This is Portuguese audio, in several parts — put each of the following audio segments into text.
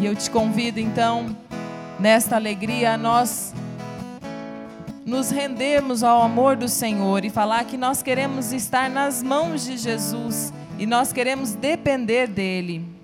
E eu te convido então, nesta alegria, a nós nos rendermos ao amor do Senhor e falar que nós queremos estar nas mãos de Jesus e nós queremos depender dele.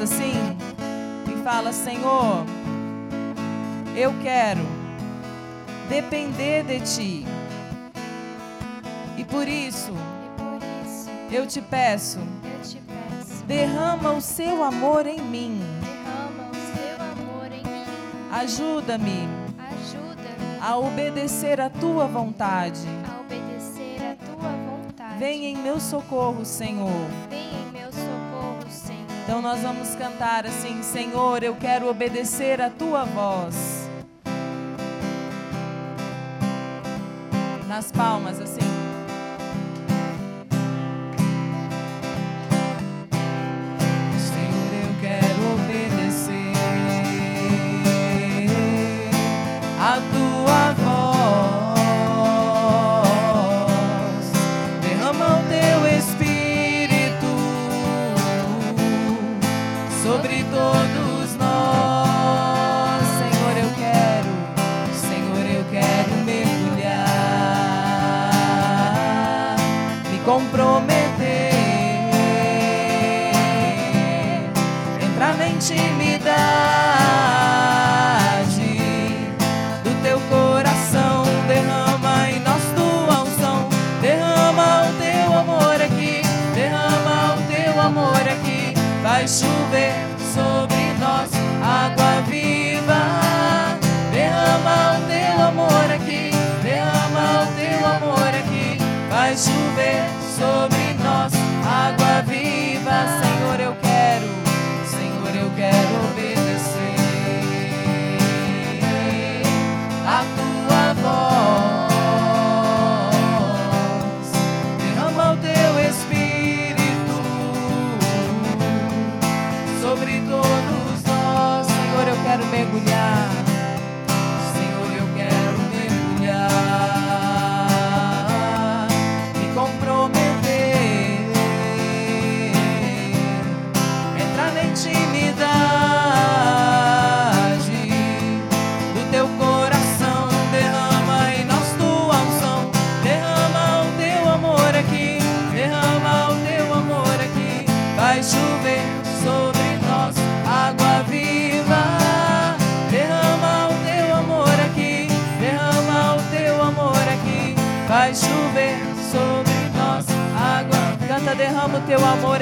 assim e fala: Senhor, eu quero depender de ti. E por isso, eu te peço, derrama o seu amor em mim. Ajuda-me a obedecer à tua vontade. Vem em meu socorro, Senhor. Então nós vamos cantar assim: Senhor, eu quero obedecer a tua voz. Nas palmas, assim. comprometer, entrar na intimidade do teu coração. Derrama em nós tua unção, derrama o teu amor aqui, derrama o teu amor aqui. Vai chover sobre nós água viva, derrama o teu amor aqui, derrama o teu amor aqui. Vai chover so teu amor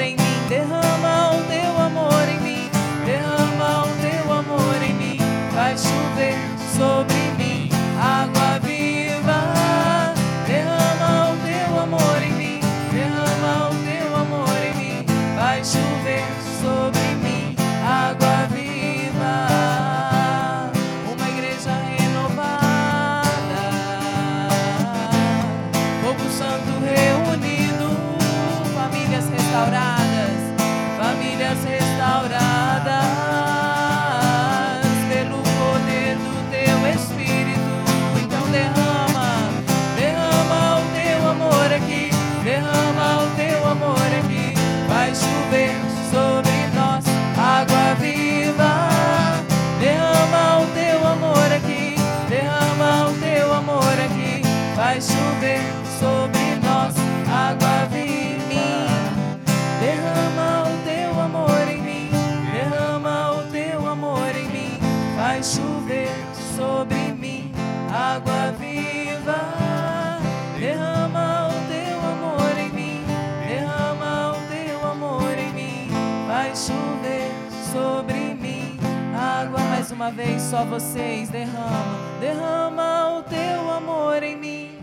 vez, só vocês derrama, derrama o teu amor em mim.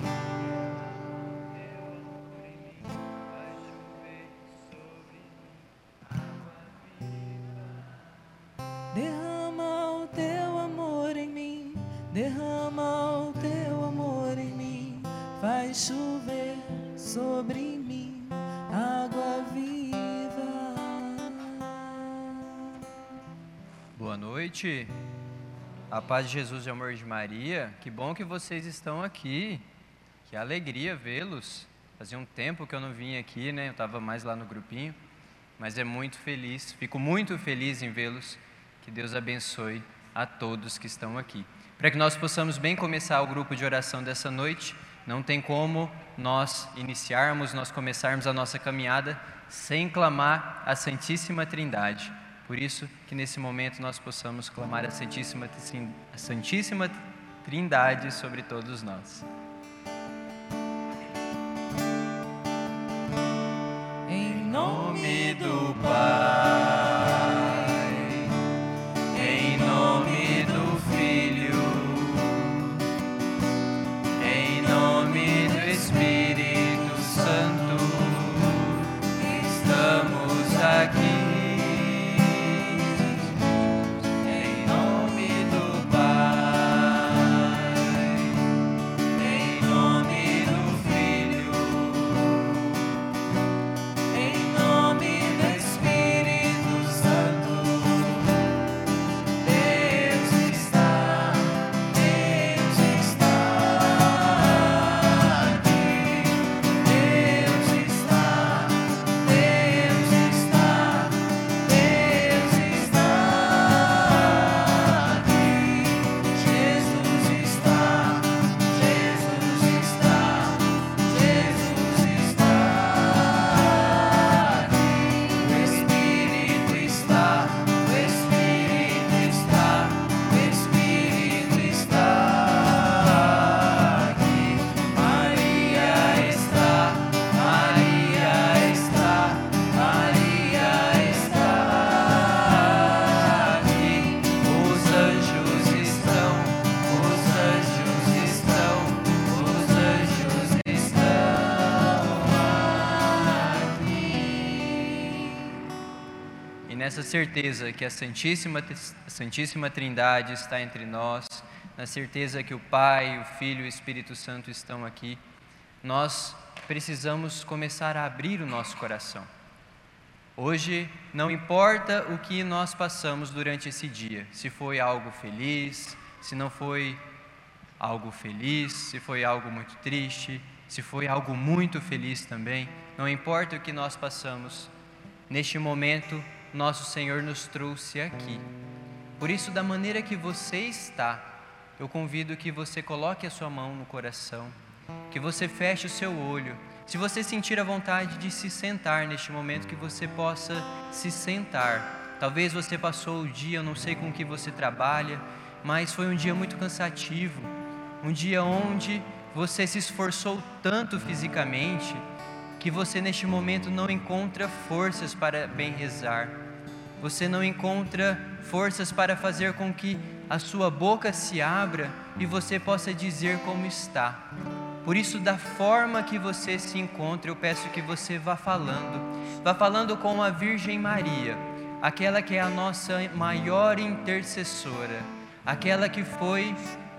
Derrama o teu amor em mim, derrama o teu amor em mim, vai chover sobre mim água viva. Boa noite. A paz de Jesus e o amor de Maria. Que bom que vocês estão aqui. Que alegria vê-los. Fazia um tempo que eu não vim aqui, né? Eu estava mais lá no grupinho. Mas é muito feliz, fico muito feliz em vê-los. Que Deus abençoe a todos que estão aqui. Para que nós possamos bem começar o grupo de oração dessa noite, não tem como nós iniciarmos, nós começarmos a nossa caminhada sem clamar a Santíssima Trindade. Por isso que nesse momento nós possamos clamar a Santíssima, a Santíssima Trindade sobre todos nós. Nessa certeza que a Santíssima, a Santíssima Trindade está entre nós, na certeza que o Pai, o Filho e o Espírito Santo estão aqui, nós precisamos começar a abrir o nosso coração. Hoje, não importa o que nós passamos durante esse dia, se foi algo feliz, se não foi algo feliz, se foi algo muito triste, se foi algo muito feliz também, não importa o que nós passamos, neste momento, nosso Senhor nos trouxe aqui. Por isso, da maneira que você está, eu convido que você coloque a sua mão no coração, que você feche o seu olho. Se você sentir a vontade de se sentar neste momento, que você possa se sentar. Talvez você passou o dia, eu não sei com que você trabalha, mas foi um dia muito cansativo, um dia onde você se esforçou tanto fisicamente que você neste momento não encontra forças para bem rezar. Você não encontra forças para fazer com que a sua boca se abra e você possa dizer como está. Por isso, da forma que você se encontra, eu peço que você vá falando. Vá falando com a Virgem Maria, aquela que é a nossa maior intercessora, aquela que foi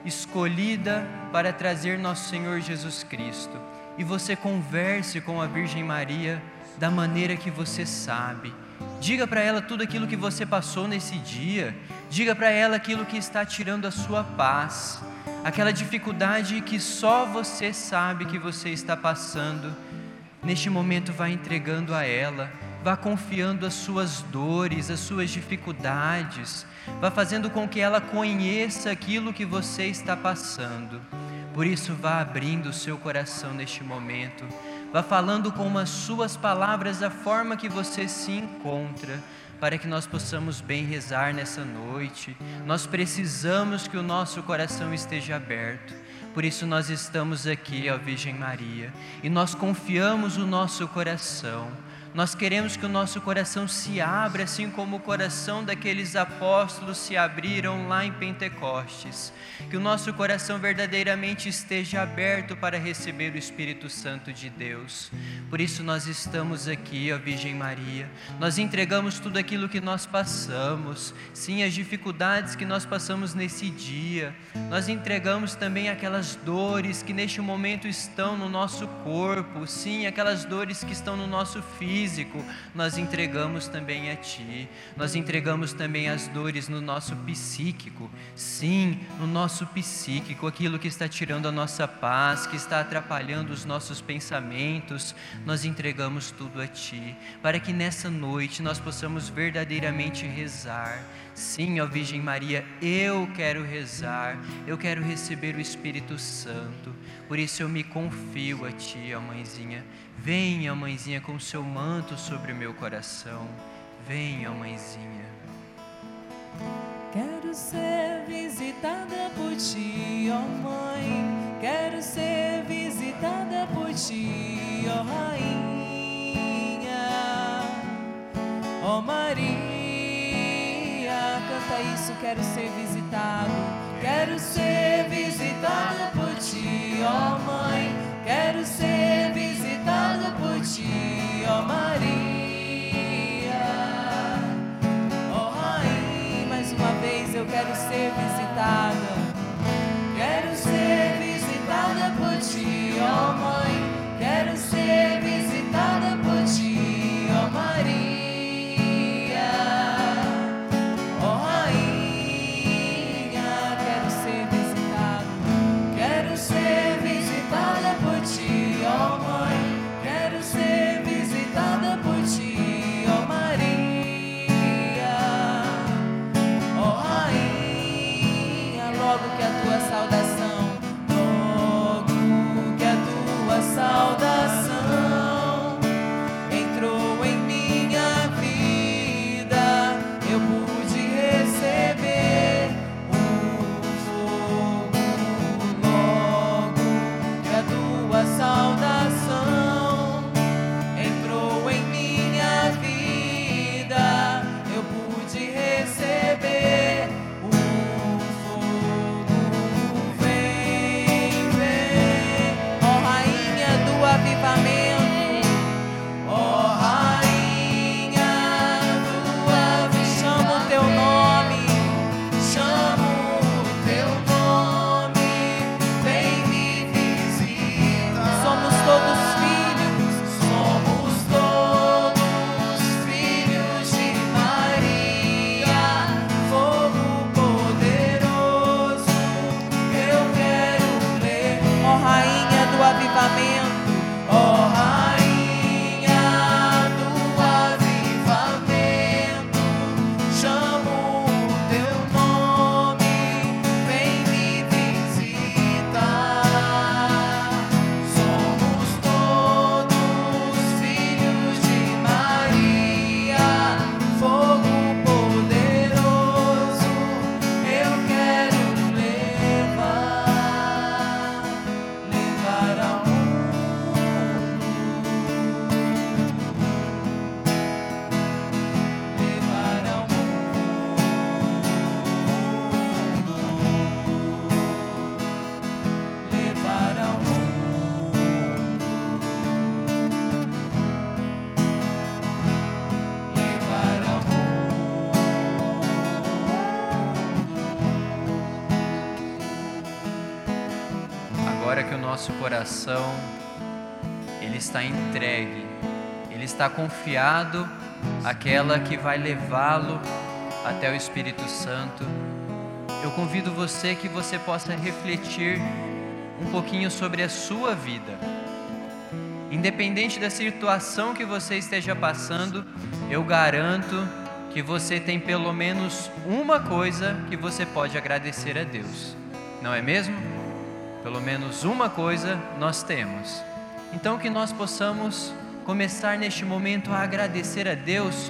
escolhida para trazer nosso Senhor Jesus Cristo. E você converse com a Virgem Maria da maneira que você sabe. Diga para ela tudo aquilo que você passou nesse dia. Diga para ela aquilo que está tirando a sua paz. Aquela dificuldade que só você sabe que você está passando. Neste momento, vá entregando a ela. Vá confiando as suas dores, as suas dificuldades. Vá fazendo com que ela conheça aquilo que você está passando. Por isso, vá abrindo o seu coração neste momento. Vá falando com as suas palavras a forma que você se encontra, para que nós possamos bem rezar nessa noite. Nós precisamos que o nosso coração esteja aberto. Por isso nós estamos aqui, ó Virgem Maria, e nós confiamos o nosso coração nós queremos que o nosso coração se abra, assim como o coração daqueles apóstolos se abriram lá em Pentecostes. Que o nosso coração verdadeiramente esteja aberto para receber o Espírito Santo de Deus. Por isso nós estamos aqui, ó Virgem Maria. Nós entregamos tudo aquilo que nós passamos, sim, as dificuldades que nós passamos nesse dia. Nós entregamos também aquelas dores que neste momento estão no nosso corpo, sim, aquelas dores que estão no nosso físico físico, nós entregamos também a Ti. Nós entregamos também as dores no nosso psíquico. Sim, no nosso psíquico, aquilo que está tirando a nossa paz, que está atrapalhando os nossos pensamentos, nós entregamos tudo a Ti, para que nessa noite nós possamos verdadeiramente rezar. Sim, ó Virgem Maria, eu quero rezar, eu quero receber o Espírito Santo, por isso eu me confio a Ti, ó Mãezinha. Venha, mãezinha, com seu manto sobre o meu coração. Venha, mãezinha. Quero ser visitada por ti, ó mãe. Quero ser visitada por ti, ó rainha. Ó Maria, canta isso, quero ser visitado. Quero ser visitada por ti, ó mãe. Quero ser visitada. Quero ser visitada por ti, ó Mãe. Quero ser visitada coração ele está entregue, ele está confiado àquela que vai levá-lo até o Espírito Santo. Eu convido você que você possa refletir um pouquinho sobre a sua vida. Independente da situação que você esteja passando, eu garanto que você tem pelo menos uma coisa que você pode agradecer a Deus. Não é mesmo? Pelo menos uma coisa nós temos. Então que nós possamos começar neste momento a agradecer a Deus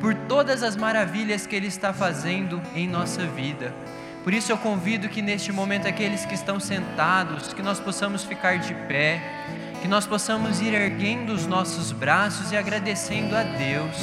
por todas as maravilhas que Ele está fazendo em nossa vida. Por isso eu convido que neste momento aqueles que estão sentados, que nós possamos ficar de pé, que nós possamos ir erguendo os nossos braços e agradecendo a Deus.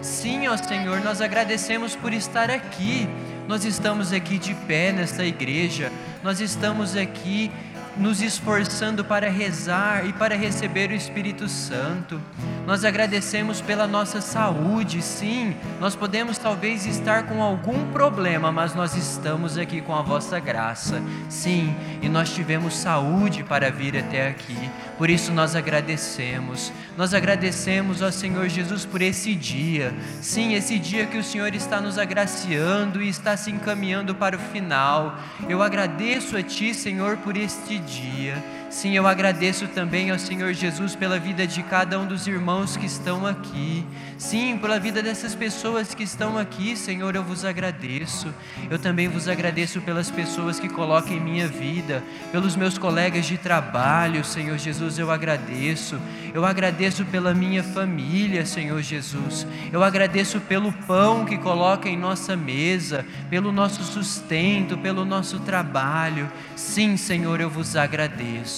Sim, ó Senhor, nós agradecemos por estar aqui. Nós estamos aqui de pé nesta igreja. Nós estamos aqui nos esforçando para rezar e para receber o Espírito Santo. Nós agradecemos pela nossa saúde, sim. Nós podemos talvez estar com algum problema, mas nós estamos aqui com a vossa graça, sim. E nós tivemos saúde para vir até aqui. Por isso nós agradecemos. Nós agradecemos ao Senhor Jesus por esse dia. Sim, esse dia que o Senhor está nos agraciando e está se encaminhando para o final. Eu agradeço a Ti, Senhor, por este dia. Sim, eu agradeço também ao Senhor Jesus pela vida de cada um dos irmãos que estão aqui. Sim, pela vida dessas pessoas que estão aqui, Senhor, eu vos agradeço. Eu também vos agradeço pelas pessoas que colocam em minha vida, pelos meus colegas de trabalho, Senhor Jesus, eu agradeço. Eu agradeço pela minha família, Senhor Jesus. Eu agradeço pelo pão que coloca em nossa mesa, pelo nosso sustento, pelo nosso trabalho. Sim, Senhor, eu vos agradeço.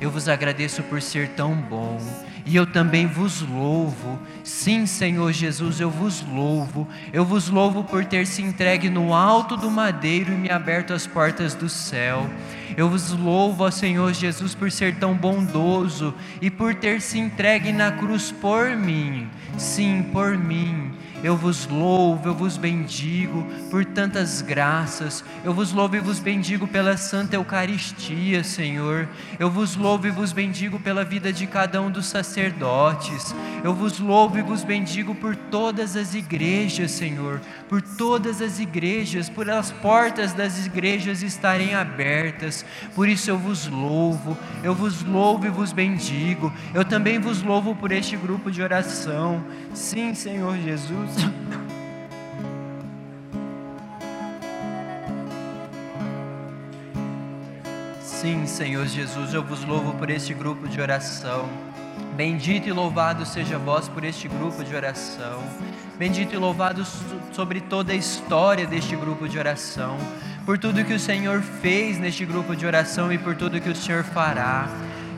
Eu vos agradeço por ser tão bom. E eu também vos louvo. Sim, Senhor Jesus, eu vos louvo. Eu vos louvo por ter se entregue no alto do madeiro e me aberto as portas do céu. Eu vos louvo, ó Senhor Jesus, por ser tão bondoso e por ter se entregue na cruz por mim. Sim, por mim. Eu vos louvo, eu vos bendigo por tantas graças. Eu vos louvo e vos bendigo pela Santa Eucaristia, Senhor. Eu vos louvo e vos bendigo pela vida de cada um dos sacerdotes. Eu vos louvo e vos bendigo por todas as igrejas, Senhor. Por todas as igrejas, por as portas das igrejas estarem abertas. Por isso eu vos louvo, eu vos louvo e vos bendigo. Eu também vos louvo por este grupo de oração. Sim, Senhor Jesus. Sim, Senhor Jesus, eu vos louvo por este grupo de oração. Bendito e louvado seja vós por este grupo de oração. Bendito e louvado sobre toda a história deste grupo de oração. Por tudo que o Senhor fez neste grupo de oração e por tudo que o Senhor fará.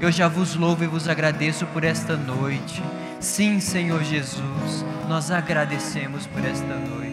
Eu já vos louvo e vos agradeço por esta noite. Sim, Senhor Jesus, nós agradecemos por esta noite.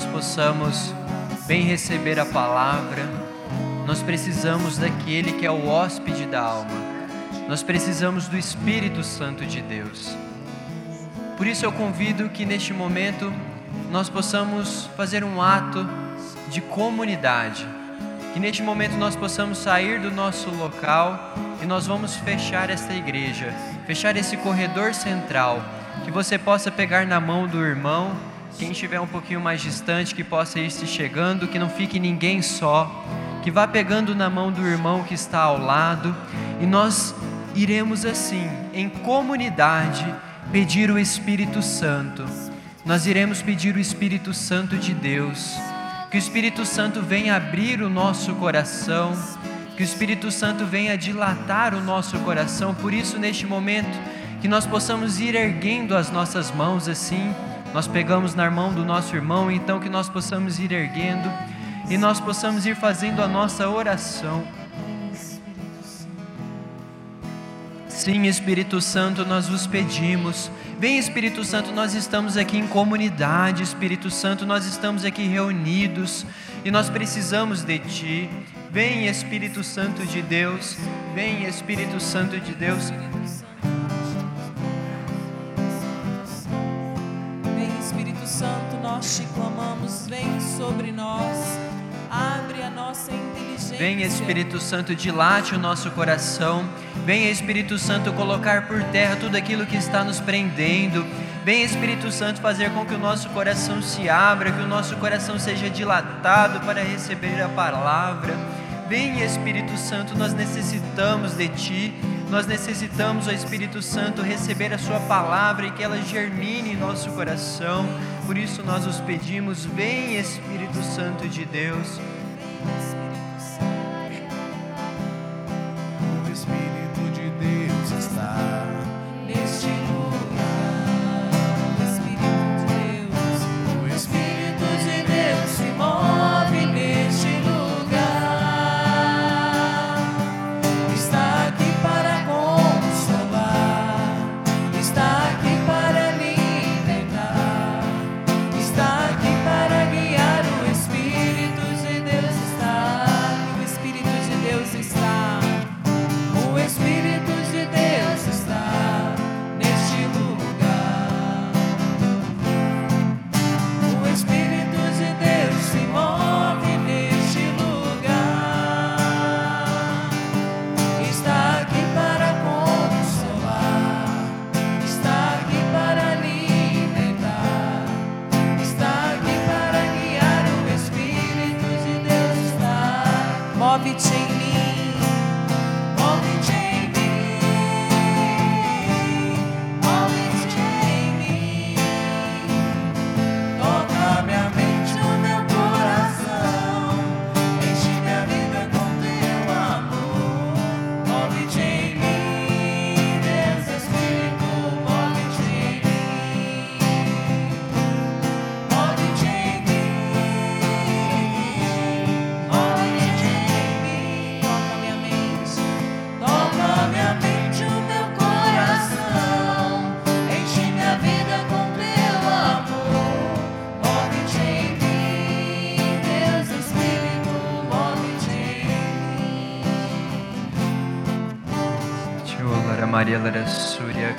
Nós possamos bem receber a palavra, nós precisamos daquele que é o hóspede da alma. Nós precisamos do Espírito Santo de Deus. Por isso eu convido que neste momento nós possamos fazer um ato de comunidade. Que neste momento nós possamos sair do nosso local e nós vamos fechar esta igreja, fechar esse corredor central. Que você possa pegar na mão do irmão, quem estiver um pouquinho mais distante, que possa ir se chegando, que não fique ninguém só, que vá pegando na mão do irmão que está ao lado e nós iremos assim, em comunidade, pedir o Espírito Santo. Nós iremos pedir o Espírito Santo de Deus. Que o Espírito Santo venha abrir o nosso coração, que o Espírito Santo venha dilatar o nosso coração. Por isso, neste momento, que nós possamos ir erguendo as nossas mãos assim. Nós pegamos na mão do nosso irmão, então que nós possamos ir erguendo e nós possamos ir fazendo a nossa oração. Sim, Espírito Santo, nós vos pedimos. Vem, Espírito Santo, nós estamos aqui em comunidade, Espírito Santo, nós estamos aqui reunidos e nós precisamos de Ti. Vem, Espírito Santo de Deus, vem, Espírito Santo de Deus. Nós te clamamos, vem sobre nós, abre a nossa inteligência. Vem, Espírito Santo, dilate o nosso coração. Vem, Espírito Santo, colocar por terra tudo aquilo que está nos prendendo. Vem, Espírito Santo, fazer com que o nosso coração se abra, que o nosso coração seja dilatado para receber a palavra. Vem, Espírito Santo, nós necessitamos de Ti. Nós necessitamos, ó Espírito Santo, receber a Sua palavra e que ela germine em nosso coração. Por isso nós os pedimos, vem Espírito Santo de Deus.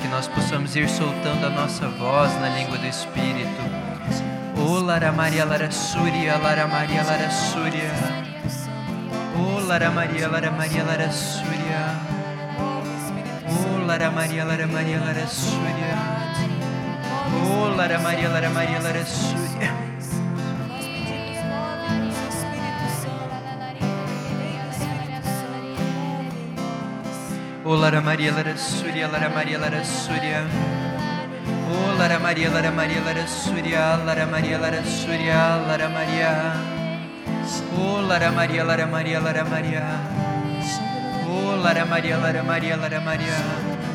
Que nós possamos ir soltando a nossa voz na língua do Espírito. O Lara Maria Lara Súria, Lara Maria Lara Súria. O Lara Maria Lara Maria Lara Súria. O Lara Maria Lara Maria Lara Súria. O Lara Maria Lara Maria Lara Súria. Santo. O Lara Maria Lara Súria, Lara Maria Lara Súria. O Lara Maria Lara Maria Lara Súria, Lara Maria Lara Súria, Lara Maria. O Lara Maria Lara Maria Lara Maria. O Lara Maria Lara Maria Lara Maria.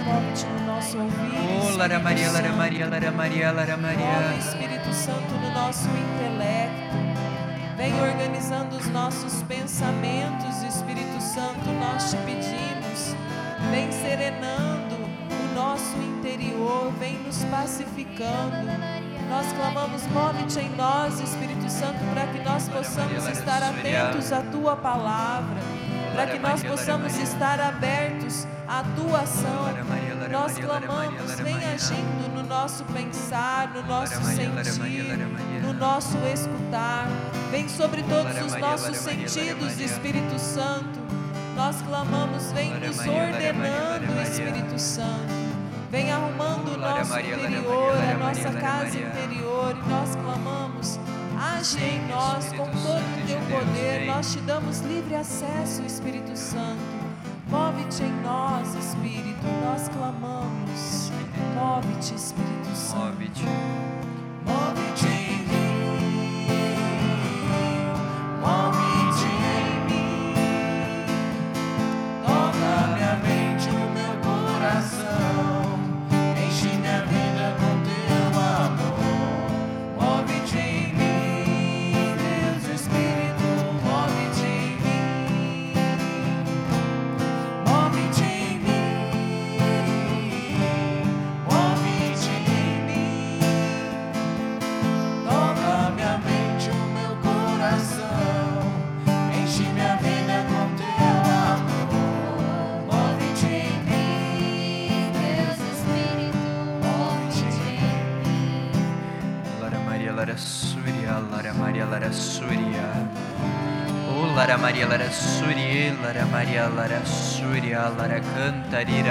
Move-te no nosso ouvido. O Lara Maria Lara Maria Lara Maria Lara Maria. Espírito Santo, no nosso intelecto. Vem organizando os nossos pensamentos, Espírito Santo, nós te pedimos. Serenando o nosso interior, vem nos pacificando. Nós clamamos, move-te em nós, Espírito Santo, para que nós possamos estar atentos à tua palavra, para que nós possamos estar abertos à tua ação. Nós clamamos, vem agindo no nosso pensar, no nosso sentir, no nosso escutar. Vem sobre todos os nossos sentidos, Espírito Santo. Nós clamamos, vem nos ordenando, Espírito Santo. Vem arrumando o nosso interior, a nossa casa interior, e nós clamamos. Age em nós com todo o teu poder, nós te damos livre acesso, Espírito Santo. Move-te em nós, Espírito, nós clamamos. Move-te, Espírito Santo. Move-te Lara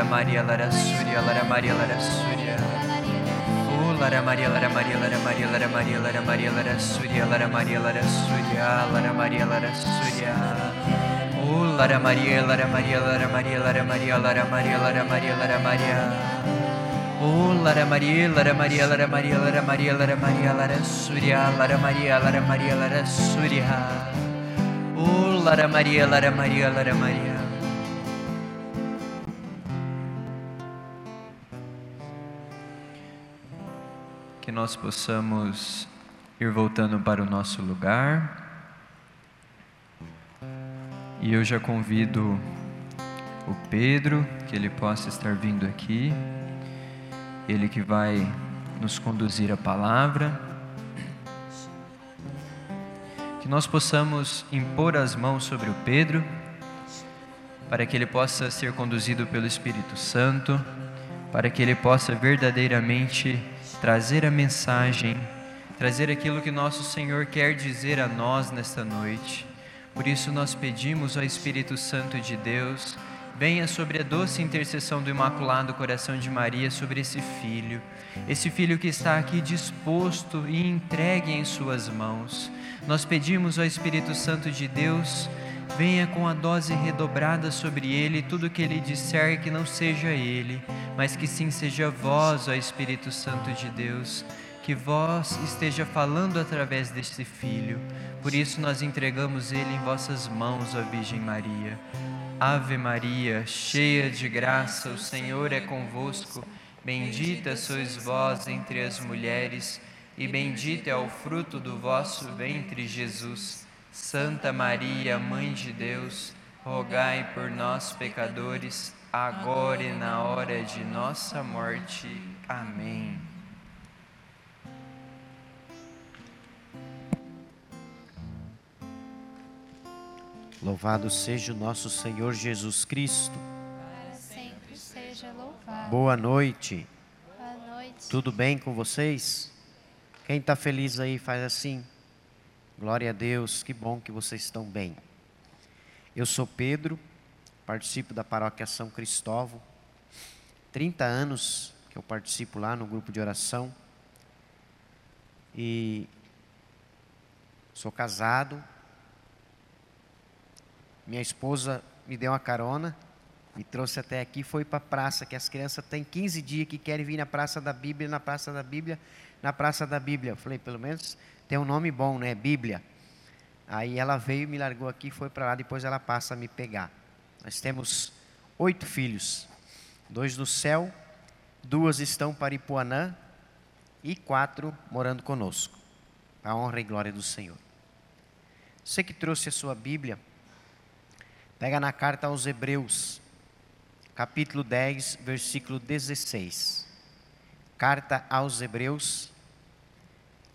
Maria Lara Surya, Lara Maria Lara Surya. Oh Lara Maria Lara Maria Lara Maria Lara Maria Lara Maria Lara Maria Lara Maria. Oh, Lara Maria, Lara Maria, Lara Maria, Lara Maria, Lara Maria, Lara Surya, Lara Maria, Lara Maria, nós possamos ir voltando para o nosso lugar. E eu já convido o Pedro, que ele possa estar vindo aqui. Ele que vai nos conduzir a palavra. Que nós possamos impor as mãos sobre o Pedro, para que ele possa ser conduzido pelo Espírito Santo, para que ele possa verdadeiramente trazer a mensagem, trazer aquilo que nosso Senhor quer dizer a nós nesta noite. Por isso nós pedimos ao Espírito Santo de Deus, venha sobre a doce intercessão do Imaculado Coração de Maria sobre esse filho, esse filho que está aqui disposto e entregue em Suas mãos. Nós pedimos ao Espírito Santo de Deus, venha com a dose redobrada sobre ele, tudo que ele disser que não seja ele, mas que sim seja vós, ó Espírito Santo de Deus, que vós esteja falando através deste filho. Por isso nós entregamos ele em vossas mãos, ó Virgem Maria. Ave Maria, cheia de graça, o Senhor é convosco. Bendita sois vós entre as mulheres, e bendito é o fruto do vosso ventre, Jesus. Santa Maria, Mãe de Deus, rogai por nós, pecadores, agora e na hora de nossa morte. Amém. Louvado seja o nosso Senhor Jesus Cristo. Para sempre seja louvado. Boa noite. Boa noite. Tudo bem com vocês? Quem está feliz aí faz assim. Glória a Deus, que bom que vocês estão bem. Eu sou Pedro, participo da paróquia São Cristóvão. 30 anos que eu participo lá no grupo de oração. E sou casado. Minha esposa me deu uma carona, me trouxe até aqui, foi para a praça, que as crianças têm 15 dias que querem vir na Praça da Bíblia, na Praça da Bíblia, na Praça da Bíblia. Eu falei, pelo menos tem um nome bom, né? Bíblia. Aí ela veio, me largou aqui, foi para lá, depois ela passa a me pegar. Nós temos oito filhos, dois no céu, duas estão para Ipuanã e quatro morando conosco. A honra e glória do Senhor. Você que trouxe a sua Bíblia, pega na carta aos Hebreus, capítulo 10, versículo 16. Carta aos Hebreus,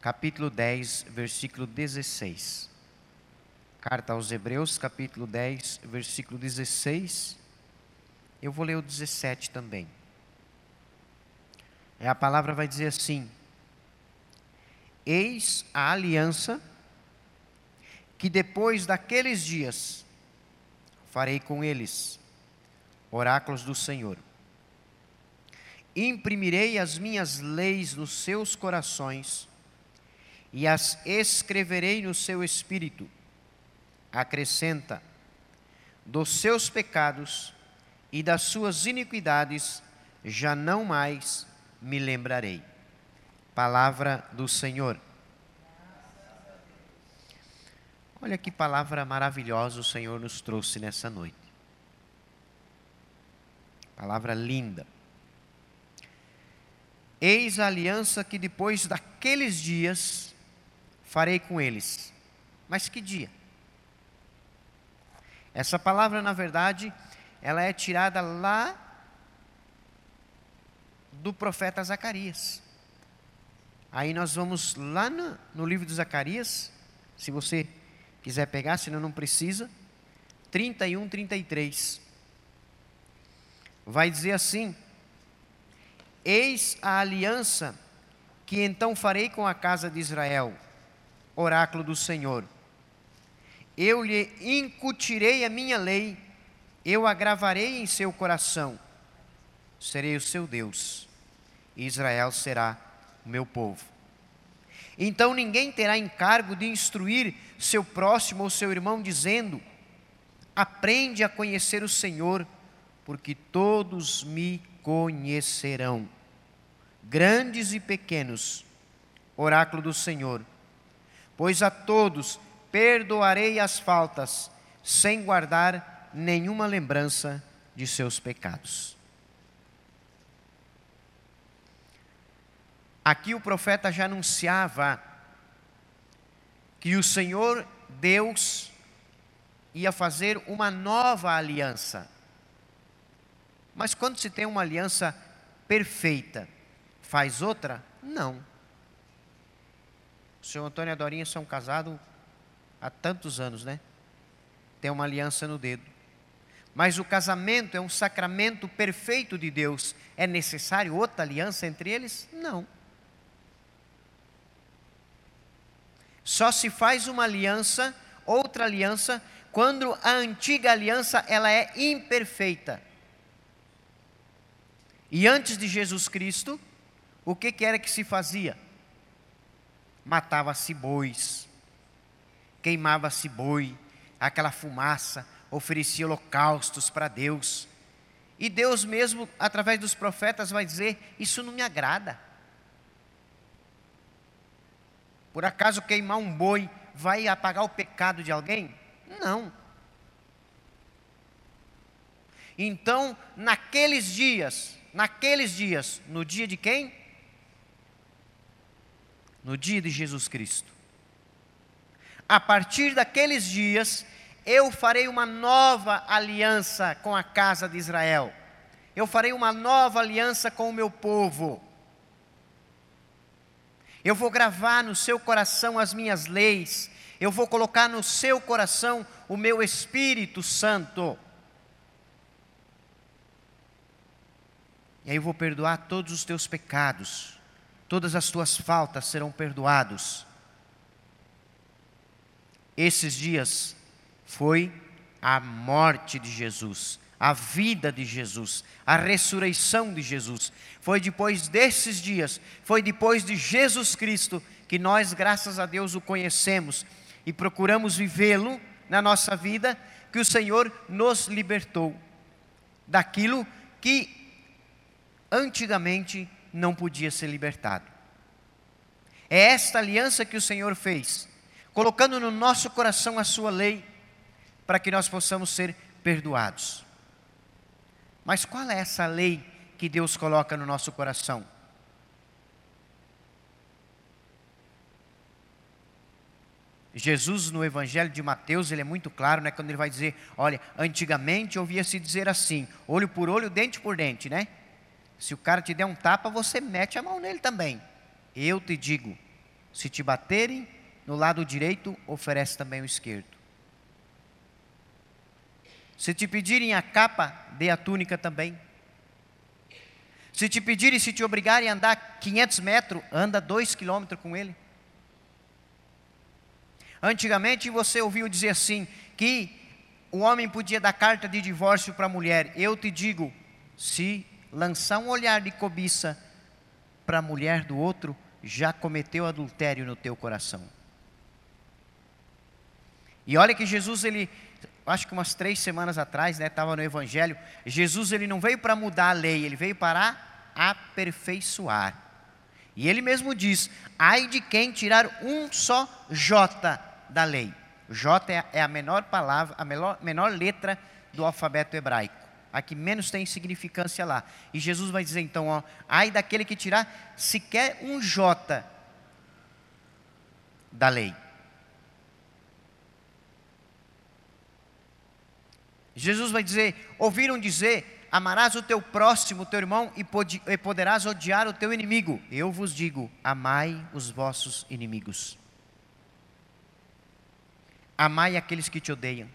capítulo 10, versículo 16. Carta aos Hebreus, capítulo 10, versículo 16. Eu vou ler o 17 também. É, a palavra vai dizer assim: Eis a aliança que depois daqueles dias farei com eles, oráculos do Senhor. Imprimirei as minhas leis nos seus corações e as escreverei no seu espírito. Acrescenta: dos seus pecados e das suas iniquidades já não mais me lembrarei. Palavra do Senhor. Olha que palavra maravilhosa o Senhor nos trouxe nessa noite. Palavra linda. Eis a aliança que depois daqueles dias farei com eles. Mas que dia? Essa palavra, na verdade, ela é tirada lá do profeta Zacarias. Aí nós vamos lá no, no livro de Zacarias, se você quiser pegar, senão não precisa. 31, 33. Vai dizer assim: Eis a aliança que então farei com a casa de Israel, oráculo do Senhor. Eu lhe incutirei a minha lei, eu a gravarei em seu coração, serei o seu Deus, e Israel será o meu povo. Então ninguém terá encargo de instruir seu próximo ou seu irmão, dizendo: Aprende a conhecer o Senhor, porque todos me conhecerão, grandes e pequenos, oráculo do Senhor. Pois a todos perdoarei as faltas, sem guardar nenhuma lembrança de seus pecados. Aqui o profeta já anunciava que o Senhor Deus ia fazer uma nova aliança. Mas quando se tem uma aliança perfeita, faz outra? Não. O senhor Antônio e a Dorinha são casados há tantos anos, né? Tem uma aliança no dedo. Mas o casamento é um sacramento perfeito de Deus. É necessário outra aliança entre eles? Não. Só se faz uma aliança, outra aliança, quando a antiga aliança ela é imperfeita. E antes de Jesus Cristo, o que, que era que se fazia? Matava-se bois, queimava-se boi, aquela fumaça, oferecia holocaustos para Deus. E Deus mesmo, através dos profetas, vai dizer: Isso não me agrada. Por acaso queimar um boi vai apagar o pecado de alguém? Não. Então, naqueles dias, naqueles dias, no dia de quem? No dia de Jesus Cristo. A partir daqueles dias, eu farei uma nova aliança com a casa de Israel. Eu farei uma nova aliança com o meu povo. Eu vou gravar no seu coração as minhas leis. Eu vou colocar no seu coração o meu Espírito Santo. E aí eu vou perdoar todos os teus pecados. Todas as tuas faltas serão perdoados. Esses dias foi a morte de Jesus a vida de Jesus, a ressurreição de Jesus. Foi depois desses dias, foi depois de Jesus Cristo que nós, graças a Deus, o conhecemos e procuramos vivê-lo na nossa vida, que o Senhor nos libertou daquilo que antigamente não podia ser libertado. É esta aliança que o Senhor fez, colocando no nosso coração a sua lei, para que nós possamos ser perdoados. Mas qual é essa lei que Deus coloca no nosso coração? Jesus no Evangelho de Mateus, ele é muito claro, né, quando ele vai dizer, olha, antigamente ouvia-se dizer assim, olho por olho, dente por dente, né? Se o cara te der um tapa, você mete a mão nele também. Eu te digo, Se te baterem no lado direito, oferece também o esquerdo. Se te pedirem a capa, dê a túnica também. Se te pedirem, se te obrigarem a andar 500 metros, anda 2 quilômetros com ele. Antigamente você ouviu dizer assim, que o homem podia dar carta de divórcio para a mulher. Eu te digo, se lançar um olhar de cobiça para a mulher do outro, já cometeu adultério no teu coração. E olha que Jesus, ele, acho que umas três semanas atrás, né, estava no Evangelho, Jesus ele não veio para mudar a lei, ele veio para aperfeiçoar. E ele mesmo diz: ai de quem tirar um só J da lei. J é, é a menor palavra, a menor, menor letra do alfabeto hebraico. A que menos tem significância lá. E Jesus vai dizer então: ó, ai daquele que tirar sequer um J da lei. Jesus vai dizer: ouviram dizer, amarás o teu próximo, o teu irmão, e poderás odiar o teu inimigo. Eu vos digo: amai os vossos inimigos. Amai aqueles que te odeiam.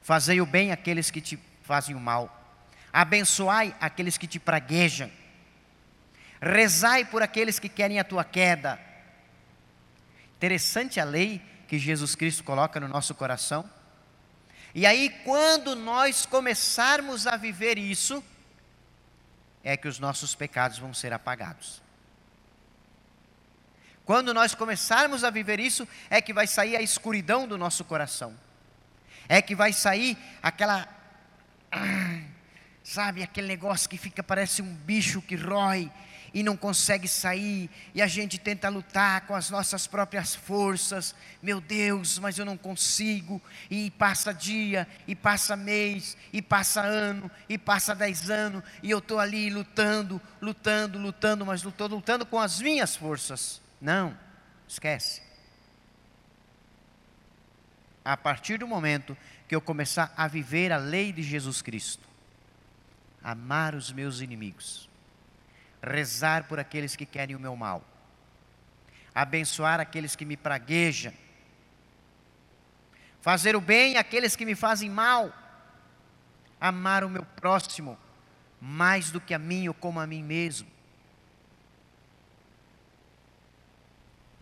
Fazei o bem àqueles que te fazem o mal. Abençoai aqueles que te praguejam. Rezai por aqueles que querem a tua queda. Interessante a lei que Jesus Cristo coloca no nosso coração. E aí, quando nós começarmos a viver isso, é que os nossos pecados vão ser apagados. Quando nós começarmos a viver isso, é que vai sair a escuridão do nosso coração. É que vai sair aquela. Sabe, aquele negócio que fica, parece um bicho que rói e não consegue sair, e a gente tenta lutar com as nossas próprias forças. Meu Deus, mas eu não consigo. E passa dia, e passa mês, e passa ano, e passa dez anos, e eu estou ali lutando, lutando, lutando, mas estou lutando com as minhas forças. Não, esquece. A partir do momento que eu começar a viver a lei de Jesus Cristo, amar os meus inimigos, rezar por aqueles que querem o meu mal, abençoar aqueles que me praguejam, fazer o bem àqueles que me fazem mal, amar o meu próximo mais do que a mim ou como a mim mesmo.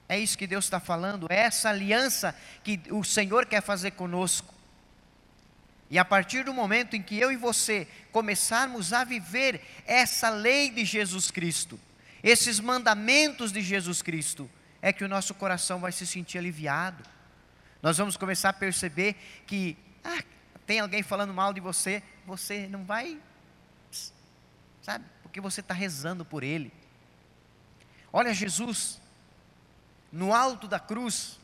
É isso que Deus está falando, é essa aliança que o Senhor quer fazer conosco. E a partir do momento em que eu e você começarmos a viver essa lei de Jesus Cristo, esses mandamentos de Jesus Cristo, é que o nosso coração vai se sentir aliviado. Nós vamos começar a perceber que ah, tem alguém falando mal de você, você não vai, sabe, porque você está rezando por ele. Olha Jesus, no alto da cruz,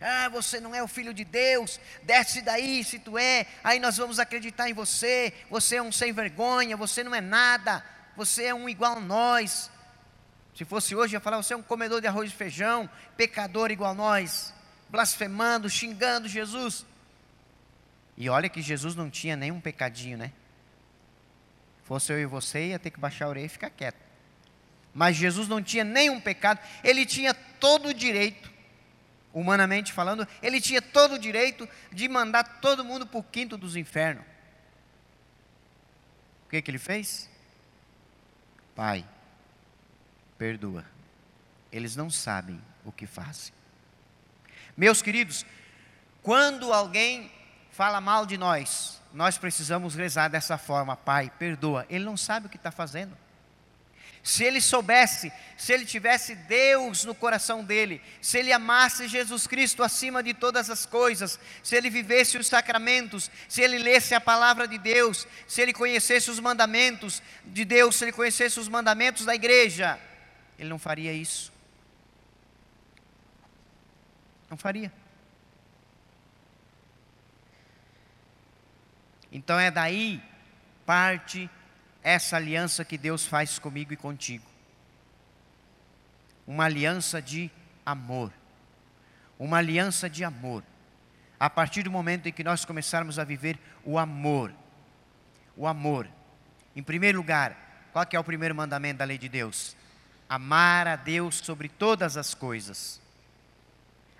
ah, você não é o filho de Deus, desce daí se tu é, aí nós vamos acreditar em você. Você é um sem vergonha, você não é nada, você é um igual a nós. Se fosse hoje, eu ia falar: você é um comedor de arroz e feijão, pecador igual a nós, blasfemando, xingando Jesus. E olha que Jesus não tinha nenhum pecadinho, né? Fosse eu e você, ia ter que baixar a orelha e ficar quieto. Mas Jesus não tinha nenhum pecado, ele tinha todo o direito humanamente falando, ele tinha todo o direito de mandar todo mundo para o quinto dos infernos. O que, que ele fez? Pai, perdoa. Eles não sabem o que fazem. Meus queridos, quando alguém fala mal de nós, nós precisamos rezar dessa forma: Pai, perdoa. Ele não sabe o que está fazendo. Se ele soubesse, se ele tivesse Deus no coração dele, se ele amasse Jesus Cristo acima de todas as coisas, se ele vivesse os sacramentos, se ele lesse a palavra de Deus, se ele conhecesse os mandamentos de Deus, se ele conhecesse os mandamentos da igreja, ele não faria isso. Não faria. Então é daí parte essa aliança que Deus faz comigo e contigo. Uma aliança de amor. Uma aliança de amor. A partir do momento em que nós começarmos a viver o amor. O amor. Em primeiro lugar, qual é o primeiro mandamento da lei de Deus? Amar a Deus sobre todas as coisas.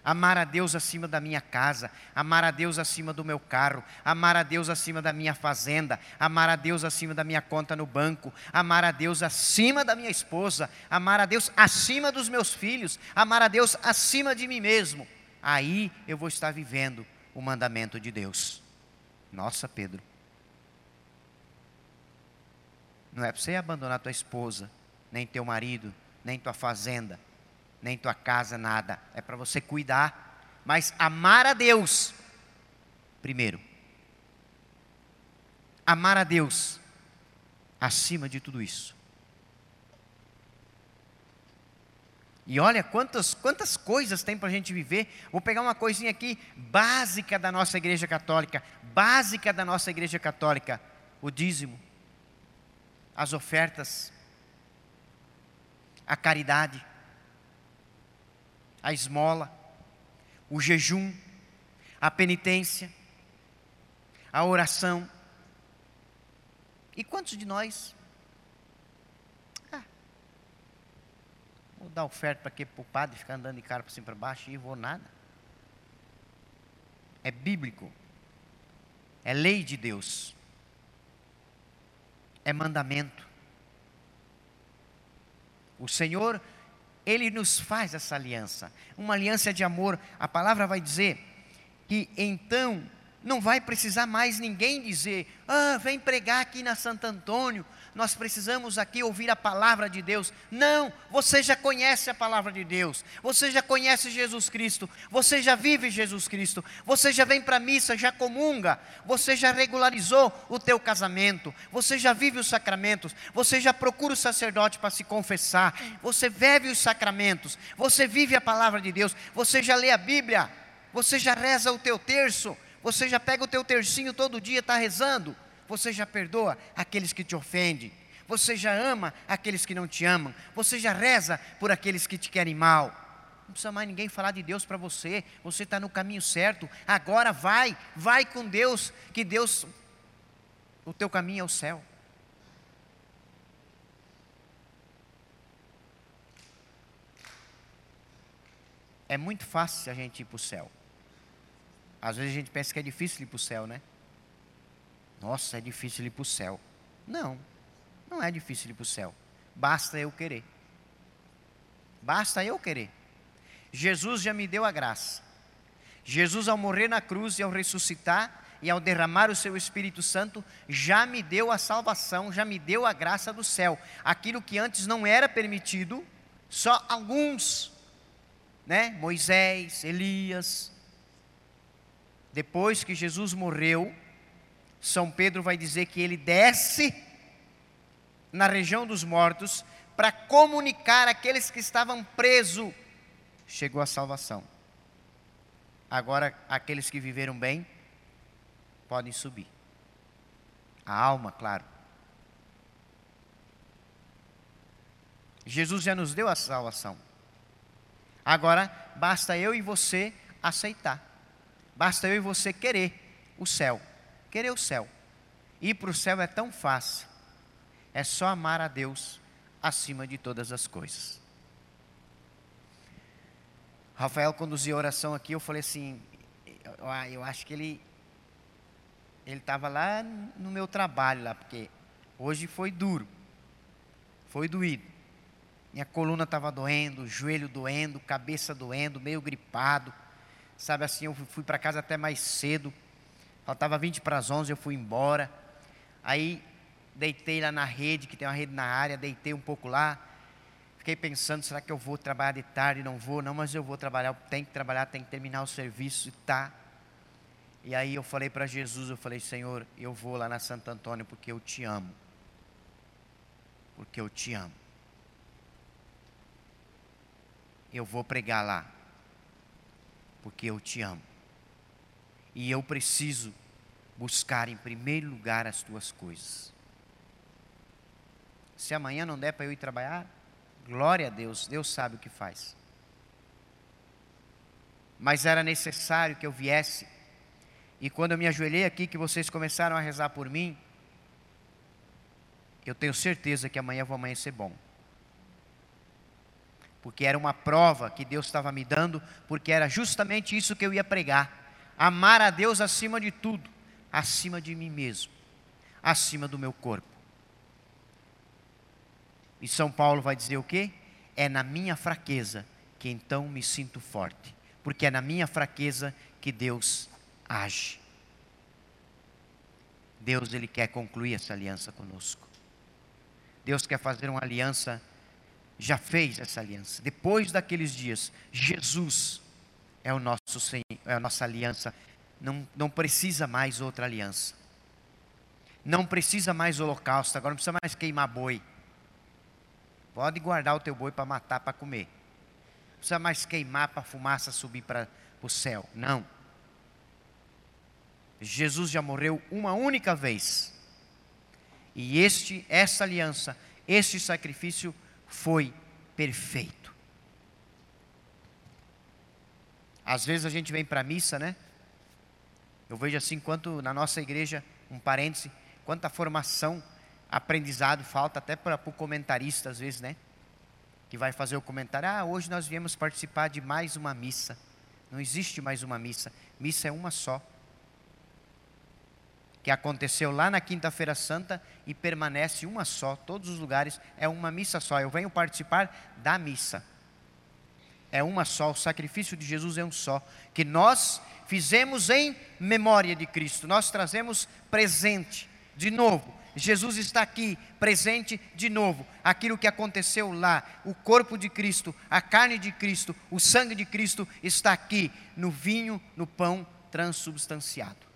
Amar a Deus acima da minha casa, amar a Deus acima do meu carro, amar a Deus acima da minha fazenda, amar a Deus acima da minha conta no banco, amar a Deus acima da minha esposa, amar a Deus acima dos meus filhos, amar a Deus acima de mim mesmo. Aí eu vou estar vivendo o mandamento de Deus. Nossa, Pedro. Não é para você abandonar tua esposa, nem teu marido, nem tua fazenda, nem tua casa, nada. É para você cuidar, mas amar a Deus primeiro. Amar a Deus acima de tudo isso. E olha quantas, quantas coisas tem para a gente viver. Vou pegar uma coisinha aqui básica da nossa igreja católica, básica da nossa igreja católica: o dízimo, as ofertas, a caridade a esmola, o jejum, a penitência, a oração. E quantos de nós? Ah, vou dar oferta para quê? Para o padre ficar andando de cara para cima para baixo e vou nada. É bíblico. É lei de Deus. É mandamento. O Senhor ele nos faz essa aliança, uma aliança de amor. A palavra vai dizer que então não vai precisar mais ninguém dizer: "Ah, vem pregar aqui na Santo Antônio, nós precisamos aqui ouvir a palavra de Deus". Não, você já conhece a palavra de Deus. Você já conhece Jesus Cristo. Você já vive Jesus Cristo. Você já vem para a missa, já comunga. Você já regularizou o teu casamento. Você já vive os sacramentos. Você já procura o sacerdote para se confessar. Você bebe os sacramentos. Você vive a palavra de Deus. Você já lê a Bíblia. Você já reza o teu terço. Você já pega o teu tercinho todo dia, está rezando. Você já perdoa aqueles que te ofendem. Você já ama aqueles que não te amam. Você já reza por aqueles que te querem mal. Não precisa mais ninguém falar de Deus para você. Você está no caminho certo. Agora vai, vai com Deus, que Deus, o teu caminho é o céu. É muito fácil a gente ir para o céu. Às vezes a gente pensa que é difícil ir para o céu, né? Nossa, é difícil ir para o céu. Não, não é difícil ir para o céu. Basta eu querer. Basta eu querer. Jesus já me deu a graça. Jesus, ao morrer na cruz e ao ressuscitar e ao derramar o seu Espírito Santo, já me deu a salvação, já me deu a graça do céu. Aquilo que antes não era permitido, só alguns, né? Moisés, Elias, depois que Jesus morreu, São Pedro vai dizer que ele desce na região dos mortos para comunicar àqueles que estavam presos. Chegou a salvação. Agora, aqueles que viveram bem podem subir. A alma, claro. Jesus já nos deu a salvação. Agora, basta eu e você aceitar. Basta eu e você querer o céu. Querer o céu. Ir para o céu é tão fácil. É só amar a Deus acima de todas as coisas. Rafael conduziu a oração aqui, eu falei assim, eu acho que ele ele estava lá no meu trabalho lá, porque hoje foi duro. Foi doído. Minha coluna estava doendo, joelho doendo, cabeça doendo, meio gripado. Sabe assim, eu fui para casa até mais cedo. Faltava 20 para as 11, eu fui embora. Aí deitei lá na rede, que tem uma rede na área, deitei um pouco lá. Fiquei pensando, será que eu vou trabalhar de tarde? Não vou, não, mas eu vou trabalhar, tenho que trabalhar, tenho que terminar o serviço e tá. E aí eu falei para Jesus, eu falei, Senhor, eu vou lá na Santo Antônio porque eu te amo. Porque eu te amo. Eu vou pregar lá porque eu te amo. E eu preciso buscar em primeiro lugar as tuas coisas. Se amanhã não der para eu ir trabalhar, glória a Deus, Deus sabe o que faz. Mas era necessário que eu viesse. E quando eu me ajoelhei aqui, que vocês começaram a rezar por mim, eu tenho certeza que amanhã vou amanhecer bom. Porque era uma prova que Deus estava me dando, porque era justamente isso que eu ia pregar: amar a Deus acima de tudo, acima de mim mesmo, acima do meu corpo. E São Paulo vai dizer o quê? É na minha fraqueza que então me sinto forte, porque é na minha fraqueza que Deus age. Deus ele quer concluir essa aliança conosco. Deus quer fazer uma aliança, já fez essa aliança. Depois daqueles dias, Jesus é o nosso Senhor, é a nossa aliança. Não, não precisa mais outra aliança. Não precisa mais holocausto, agora não precisa mais queimar boi. Pode guardar o teu boi para matar, para comer. Não precisa mais queimar para a fumaça subir para o céu. Não. Jesus já morreu uma única vez. E este, essa aliança, este sacrifício foi perfeito. Às vezes a gente vem para a missa, né? Eu vejo assim, quanto na nossa igreja, um parêntese, quanta formação, aprendizado falta até para o comentarista, às vezes, né? Que vai fazer o comentário, ah, hoje nós viemos participar de mais uma missa. Não existe mais uma missa, missa é uma só que aconteceu lá na Quinta-feira Santa e permanece uma só, todos os lugares, é uma missa só. Eu venho participar da missa. É uma só, o sacrifício de Jesus é um só, que nós fizemos em memória de Cristo, nós trazemos presente, de novo. Jesus está aqui, presente de novo. Aquilo que aconteceu lá, o corpo de Cristo, a carne de Cristo, o sangue de Cristo está aqui, no vinho, no pão transubstanciado.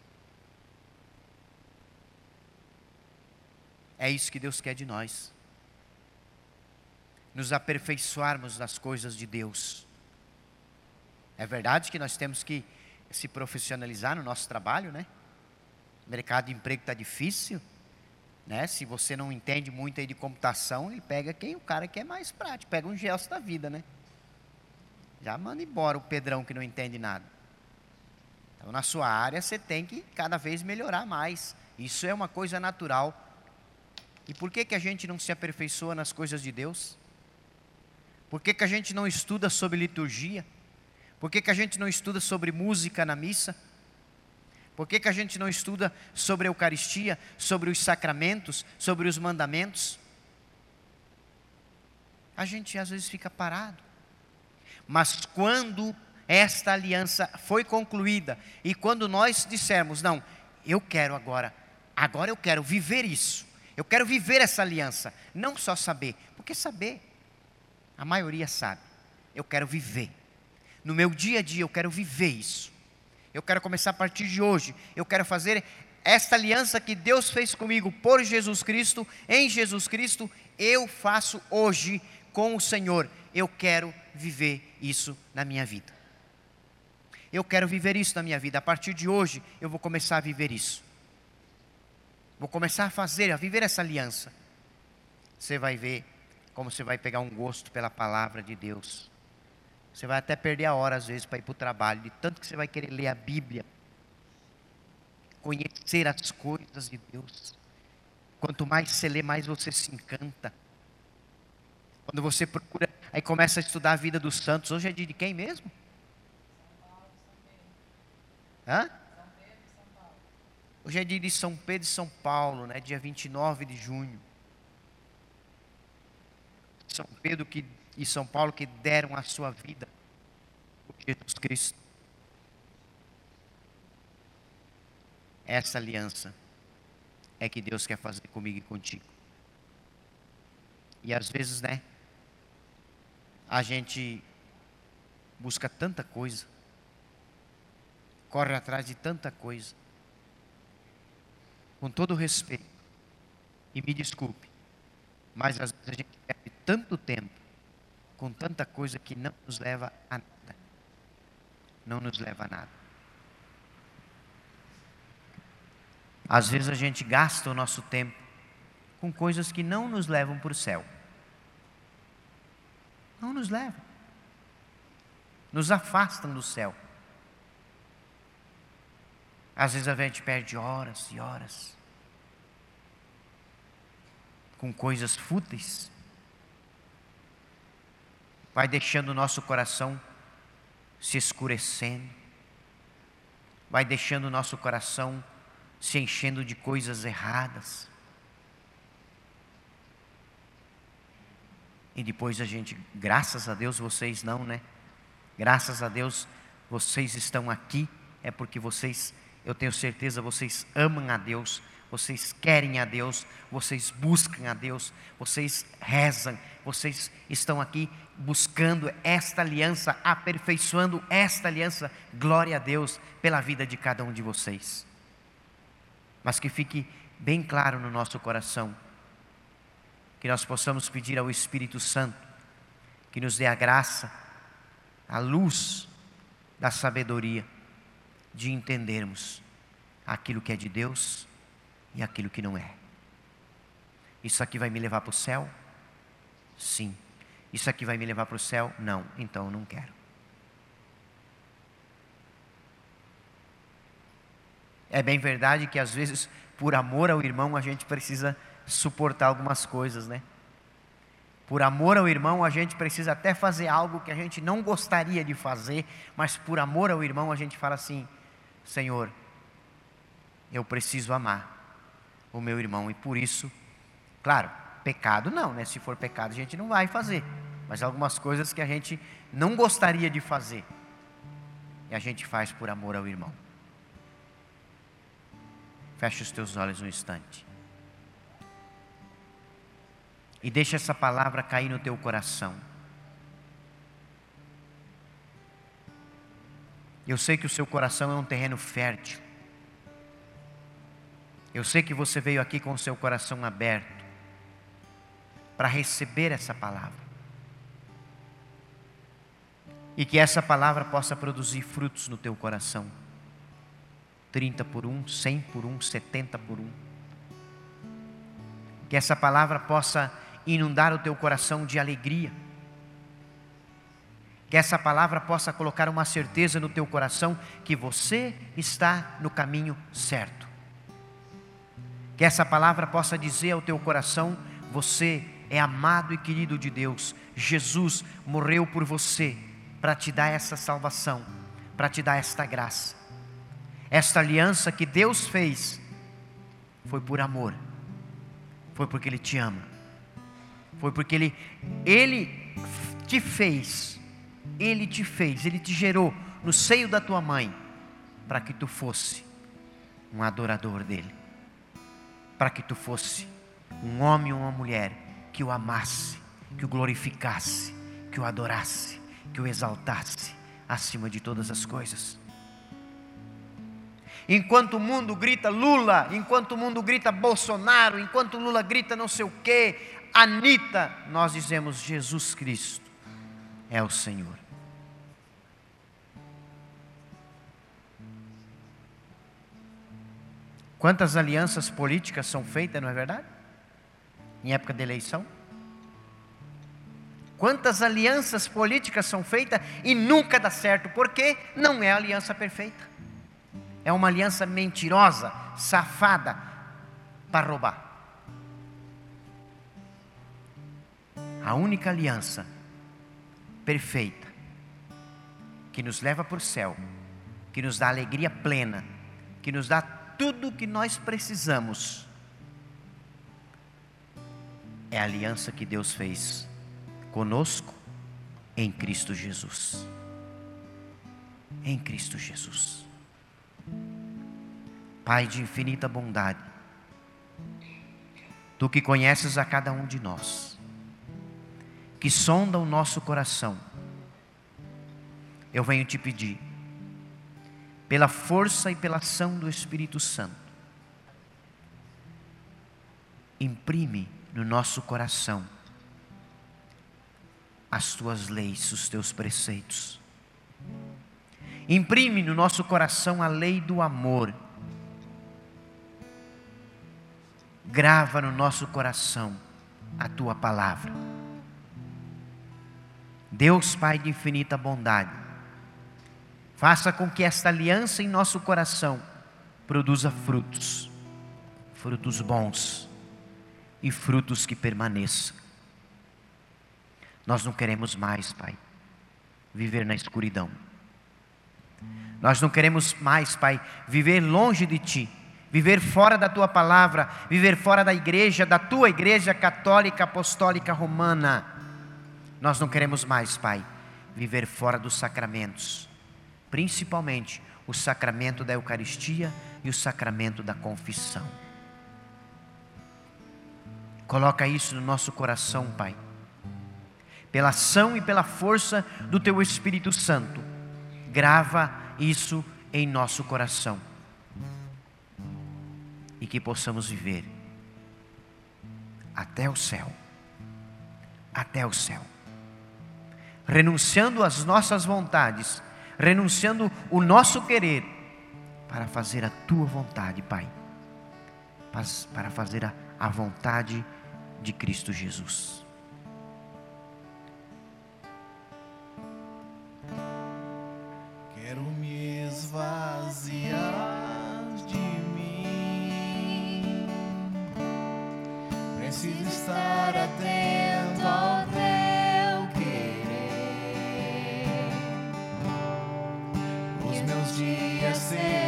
É isso que Deus quer de nós. Nos aperfeiçoarmos nas coisas de Deus. É verdade que nós temos que se profissionalizar no nosso trabalho, né? O mercado de emprego está difícil, né? Se você não entende muito aí de computação, ele pega quem o cara que é mais prático, pega um gesto da vida, né? Já manda embora o Pedrão que não entende nada. Então, na sua área, você tem que cada vez melhorar mais. Isso é uma coisa natural e por que, que a gente não se aperfeiçoa nas coisas de Deus? Por que, que a gente não estuda sobre liturgia? Por que, que a gente não estuda sobre música na missa? Por que, que a gente não estuda sobre a Eucaristia, sobre os sacramentos, sobre os mandamentos? A gente às vezes fica parado. Mas quando esta aliança foi concluída e quando nós dissermos, não, eu quero agora, agora eu quero viver isso, eu quero viver essa aliança, não só saber, porque saber, a maioria sabe. Eu quero viver. No meu dia a dia eu quero viver isso. Eu quero começar a partir de hoje. Eu quero fazer esta aliança que Deus fez comigo por Jesus Cristo, em Jesus Cristo, eu faço hoje com o Senhor. Eu quero viver isso na minha vida. Eu quero viver isso na minha vida. A partir de hoje, eu vou começar a viver isso. Vou começar a fazer, a viver essa aliança. Você vai ver como você vai pegar um gosto pela palavra de Deus. Você vai até perder a hora, às vezes, para ir para o trabalho, de tanto que você vai querer ler a Bíblia, conhecer as coisas de Deus. Quanto mais você lê, mais você se encanta. Quando você procura, aí começa a estudar a vida dos santos. Hoje é dia de quem mesmo? Hã? Hoje é dia de São Pedro e São Paulo, né? dia 29 de junho. São Pedro que, e São Paulo que deram a sua vida por Jesus Cristo. Essa aliança é que Deus quer fazer comigo e contigo. E às vezes, né? A gente busca tanta coisa, corre atrás de tanta coisa com todo respeito, e me desculpe, mas às vezes a gente perde tanto tempo com tanta coisa que não nos leva a nada. Não nos leva a nada. Às vezes a gente gasta o nosso tempo com coisas que não nos levam para o céu. Não nos levam. Nos afastam do céu. Às vezes a gente perde horas e horas com coisas fúteis. vai deixando o nosso coração se escurecendo, vai deixando o nosso coração se enchendo de coisas erradas. E depois a gente, graças a Deus vocês não, né? Graças a Deus vocês estão aqui, é porque vocês, eu tenho certeza, vocês amam a Deus, vocês querem a Deus, vocês buscam a Deus, vocês rezam, vocês estão aqui buscando esta aliança, aperfeiçoando esta aliança. Glória a Deus pela vida de cada um de vocês. Mas que fique bem claro no nosso coração que nós possamos pedir ao Espírito Santo que nos dê a graça, a luz da sabedoria de entendermos aquilo que é de Deus e aquilo que não é. Isso aqui vai me levar para o céu? Sim. Isso aqui vai me levar para o céu? Não. Então eu não quero. É bem verdade que às vezes, por amor ao irmão, a gente precisa suportar algumas coisas, né? Por amor ao irmão, a gente precisa até fazer algo que a gente não gostaria de fazer, mas por amor ao irmão, a gente fala assim: Senhor, eu preciso amar o meu irmão e por isso, claro, pecado não, né? Se for pecado, a gente não vai fazer, mas algumas coisas que a gente não gostaria de fazer e a gente faz por amor ao irmão. Feche os teus olhos um instante. E deixa essa palavra cair no teu coração. Eu sei que o seu coração é um terreno fértil. Eu sei que você veio aqui com o seu coração aberto para receber essa palavra. E que essa palavra possa produzir frutos no teu coração. 30 por um, 100 por um, 70 por um. Que essa palavra possa inundar o teu coração de alegria. Que essa palavra possa colocar uma certeza no teu coração que você está no caminho certo. Que essa palavra possa dizer ao teu coração: você é amado e querido de Deus. Jesus morreu por você para te dar essa salvação, para te dar esta graça. Esta aliança que Deus fez foi por amor, foi porque Ele te ama, foi porque Ele, Ele te fez, Ele te fez, Ele te gerou no seio da tua mãe, para que tu fosse um adorador dEle para que tu fosse um homem ou uma mulher que o amasse, que o glorificasse, que o adorasse, que o exaltasse acima de todas as coisas. Enquanto o mundo grita Lula, enquanto o mundo grita Bolsonaro, enquanto Lula grita não sei o que, Anitta, nós dizemos Jesus Cristo é o Senhor. Quantas alianças políticas são feitas, não é verdade? Em época de eleição? Quantas alianças políticas são feitas e nunca dá certo, porque não é a aliança perfeita. É uma aliança mentirosa, safada, para roubar. A única aliança perfeita, que nos leva para o céu, que nos dá alegria plena, que nos dá tudo o que nós precisamos é a aliança que Deus fez conosco em Cristo Jesus. Em Cristo Jesus. Pai de infinita bondade, Tu que conheces a cada um de nós, que sonda o nosso coração, eu venho te pedir, pela força e pela ação do Espírito Santo. Imprime no nosso coração as tuas leis, os teus preceitos. Imprime no nosso coração a lei do amor. Grava no nosso coração a tua palavra. Deus Pai de infinita bondade, Faça com que esta aliança em nosso coração produza frutos, frutos bons e frutos que permaneçam. Nós não queremos mais, Pai, viver na escuridão. Nós não queremos mais, Pai, viver longe de Ti, viver fora da Tua palavra, viver fora da igreja, da Tua igreja católica, apostólica, romana. Nós não queremos mais, Pai, viver fora dos sacramentos, principalmente o sacramento da Eucaristia e o sacramento da confissão. Coloca isso no nosso coração, Pai. Pela ação e pela força do Teu Espírito Santo, grava isso em nosso coração. E que possamos viver até o céu. Até o céu. Renunciando às nossas vontades, renunciando o nosso querer, para fazer a tua vontade, Pai. Para fazer a, a vontade de Cristo Jesus. Quero me esvaziar de mim. Preciso estar atento dias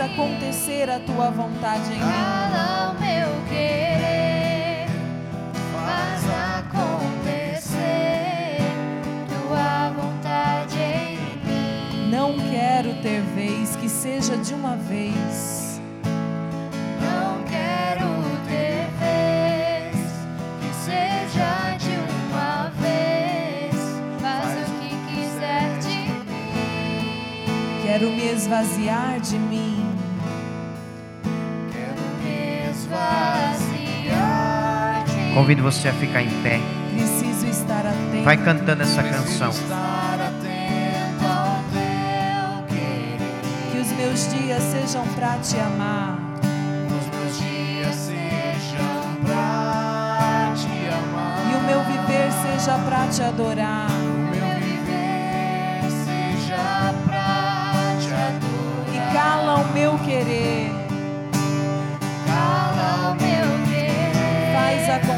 acontecer a tua vontade em mim. Convido você a ficar em pé. Preciso estar atento. Vai cantando essa canção. Que os meus dias sejam pra te amar. Os meus dias sejam pra te amar. E o meu viver seja pra te adorar. O meu viver seja pra te E adorar. cala o meu querer. Cala o meu querer. Faz acontecer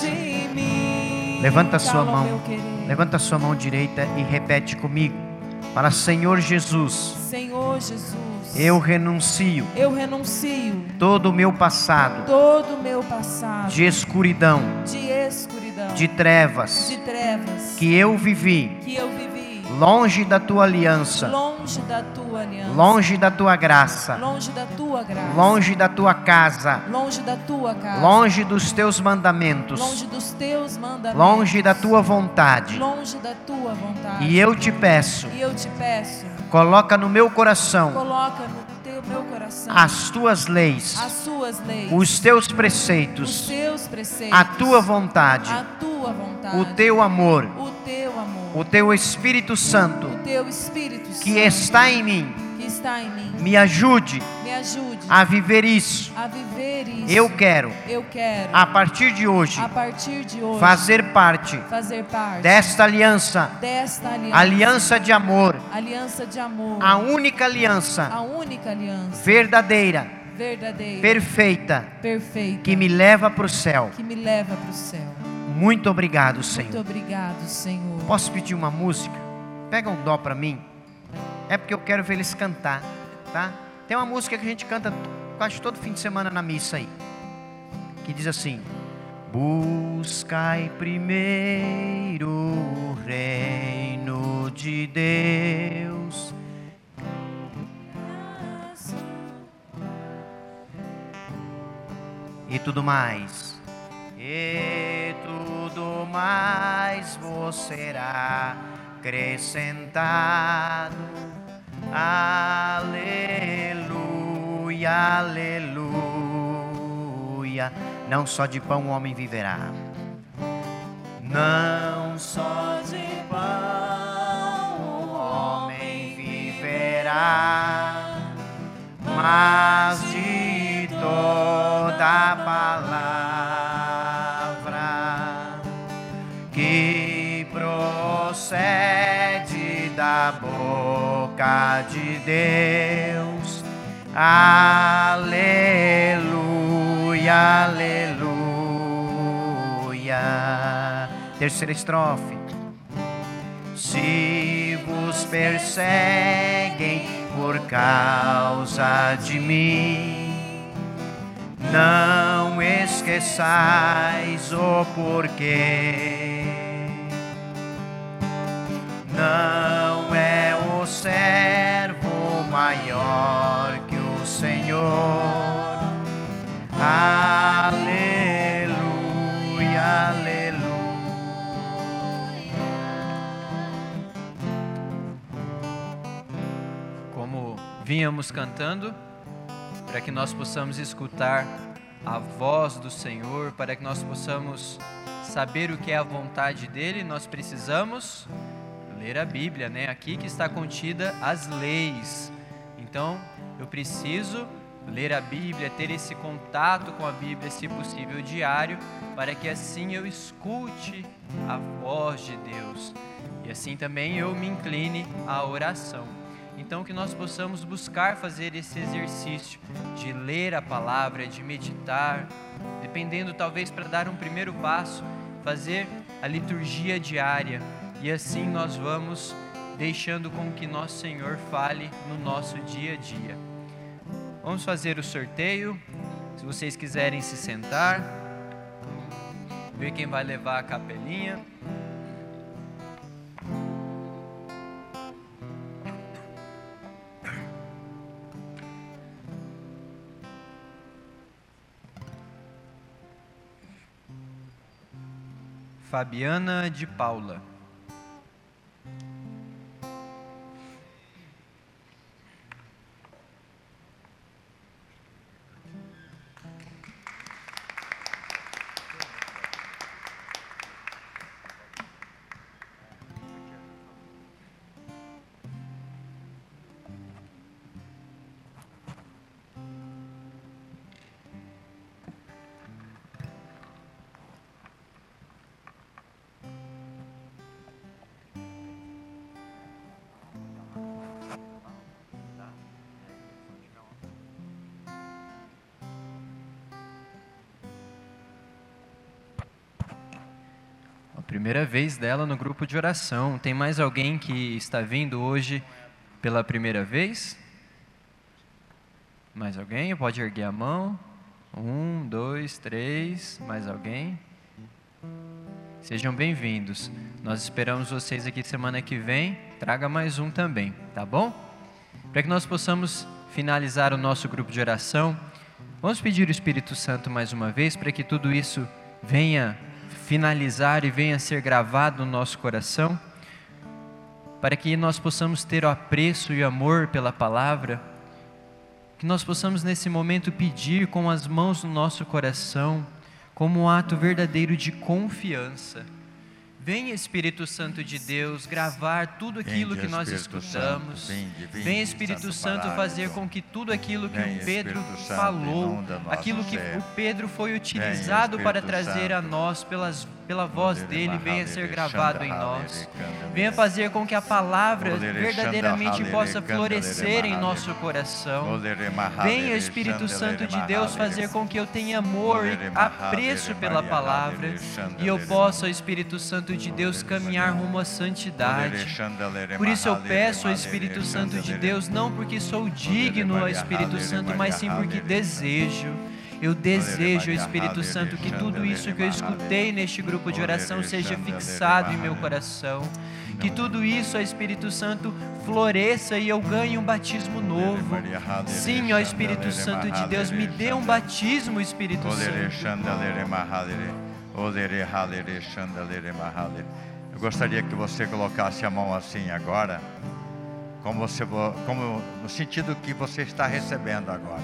de mim. Levanta a sua mão. Levanta a sua mão direita e repete comigo. Para Senhor Jesus, Senhor Jesus. eu renuncio eu renuncio todo o meu passado todo o meu passado de escuridão, de escuridão, de trevas de trevas que eu vivi que eu vivi longe da tua aliança, longe da tua aliança, longe da tua graça, longe da tua graça, longe da tua casa, longe da tua casa, longe dos teus mandamentos, longe dos teus mandamentos, longe da tua vontade. longe da tua vontade. E eu te peço, E eu te peço, coloca no meu coração coloca no coração. As tuas leis, as suas leis, os teus os preceitos, seus preceitos, a tua vontade, a tua vontade, o teu amor, o teu amor, o teu Espírito Santo o teu Espírito que Santo está em mim. Está em mim. Me ajude Me ajude a viver isso. a viver isso. Eu quero, Eu quero, a partir de hoje, a partir de hoje, fazer parte fazer parte desta aliança, desta aliança, aliança de amor, aliança de amor, a única aliança a única aliança verdadeira, verdadeira, perfeita, perfeita, que me leva para o céu. que me leva para o céu. Muito obrigado, Muito Senhor. obrigado, Senhor. Posso pedir uma música? Pega um dó para mim. É porque eu quero ver eles cantar, tá? Tem uma música que a gente canta quase todo fim de semana na missa aí. Que diz assim: Buscai primeiro o reino de Deus. E tudo mais. E tudo mais vos será acrescentado. Aleluia, aleluia. Não só de pão o homem viverá. Não só de pão o homem viverá, mas de toda palavra de Deus. Aleluia, aleluia. Terceira estrofe. Se vos perseguem por causa de mim, não esqueçais o porquê. Não servo maior que o Senhor. Aleluia, aleluia. como vínhamos cantando, para que nós possamos escutar a voz do Senhor, para que nós possamos saber o que é a vontade dele, nós precisamos ler a Bíblia, né? Aqui que está contida as leis. Então, eu preciso ler a Bíblia, ter esse contato com a Bíblia, se possível, diário, para que assim eu escute a voz de Deus e assim também eu me incline à oração. Então, que nós possamos buscar fazer esse exercício de ler a palavra, de meditar, dependendo talvez para dar um primeiro passo, fazer a liturgia diária e assim nós vamos deixando com que nosso Senhor fale no nosso dia a dia. Vamos fazer o sorteio. Se vocês quiserem se sentar, ver quem vai levar a capelinha. Fabiana de Paula. Primeira vez dela no grupo de oração. Tem mais alguém que está vindo hoje pela primeira vez? Mais alguém? Pode erguer a mão. Um, dois, três. Mais alguém? Sejam bem-vindos. Nós esperamos vocês aqui semana que vem. Traga mais um também, tá bom? Para que nós possamos finalizar o nosso grupo de oração, vamos pedir o Espírito Santo mais uma vez para que tudo isso venha finalizar e venha ser gravado no nosso coração, para que nós possamos ter o apreço e amor pela palavra, que nós possamos nesse momento pedir com as mãos no nosso coração, como um ato verdadeiro de confiança. Vem Espírito Santo de Deus gravar tudo aquilo que nós escutamos. Vem Espírito Santo fazer com que tudo aquilo que o Pedro falou, aquilo que o Pedro foi utilizado para trazer a nós pelas, pela voz dele, venha ser gravado em nós. Venha fazer com que a palavra verdadeiramente possa florescer em nosso coração. Venha, Espírito Santo de Deus, fazer com que eu tenha amor e apreço pela palavra e eu possa, Espírito Santo de Deus, caminhar rumo à santidade. Por isso eu peço ao Espírito Santo de Deus, não porque sou digno ao Espírito Santo, mas sim porque desejo. Eu desejo, Espírito Santo, que tudo isso que eu escutei neste grupo de oração seja fixado em meu coração. Que tudo isso, ó Espírito Santo, floresça e eu ganhe um batismo novo. Sim, ó Espírito Santo de Deus, me dê um batismo, Espírito Santo. Eu gostaria que você colocasse a mão assim agora, como, você, vo- como no sentido que você está recebendo agora.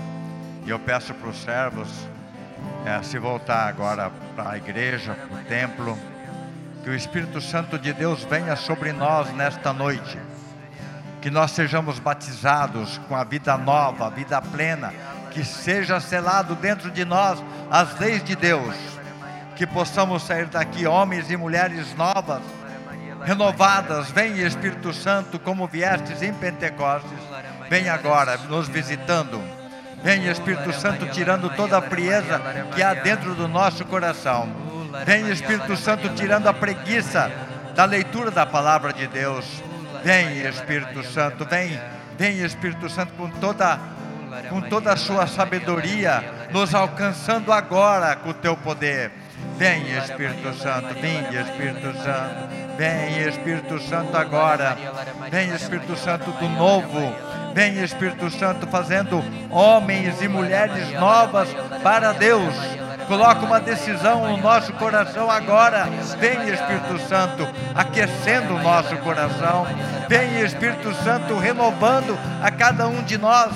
E eu peço para os servos eh, se voltar agora para a igreja, para o templo, que o Espírito Santo de Deus venha sobre nós nesta noite que nós sejamos batizados com a vida nova, a vida plena, que seja selado dentro de nós as leis de Deus, que possamos sair daqui homens e mulheres novas, renovadas. Vem Espírito Santo, como viestes em Pentecostes, vem agora nos visitando. Vem Espírito Santo tirando toda a frieza que há dentro do nosso coração. Vem Espírito Santo tirando a preguiça da leitura da palavra de Deus. Vem Espírito Santo, vem, vem Espírito Santo com toda com toda a sua sabedoria, nos alcançando agora com o teu poder. Vem Espírito Santo, vinde Espírito Santo, vem Espírito Santo agora. Vem Espírito Santo do novo. Vem Espírito Santo fazendo homens e mulheres novas para Deus. Coloca uma decisão no nosso coração agora. Vem Espírito Santo aquecendo o nosso coração. Vem Espírito Santo renovando a cada um de nós.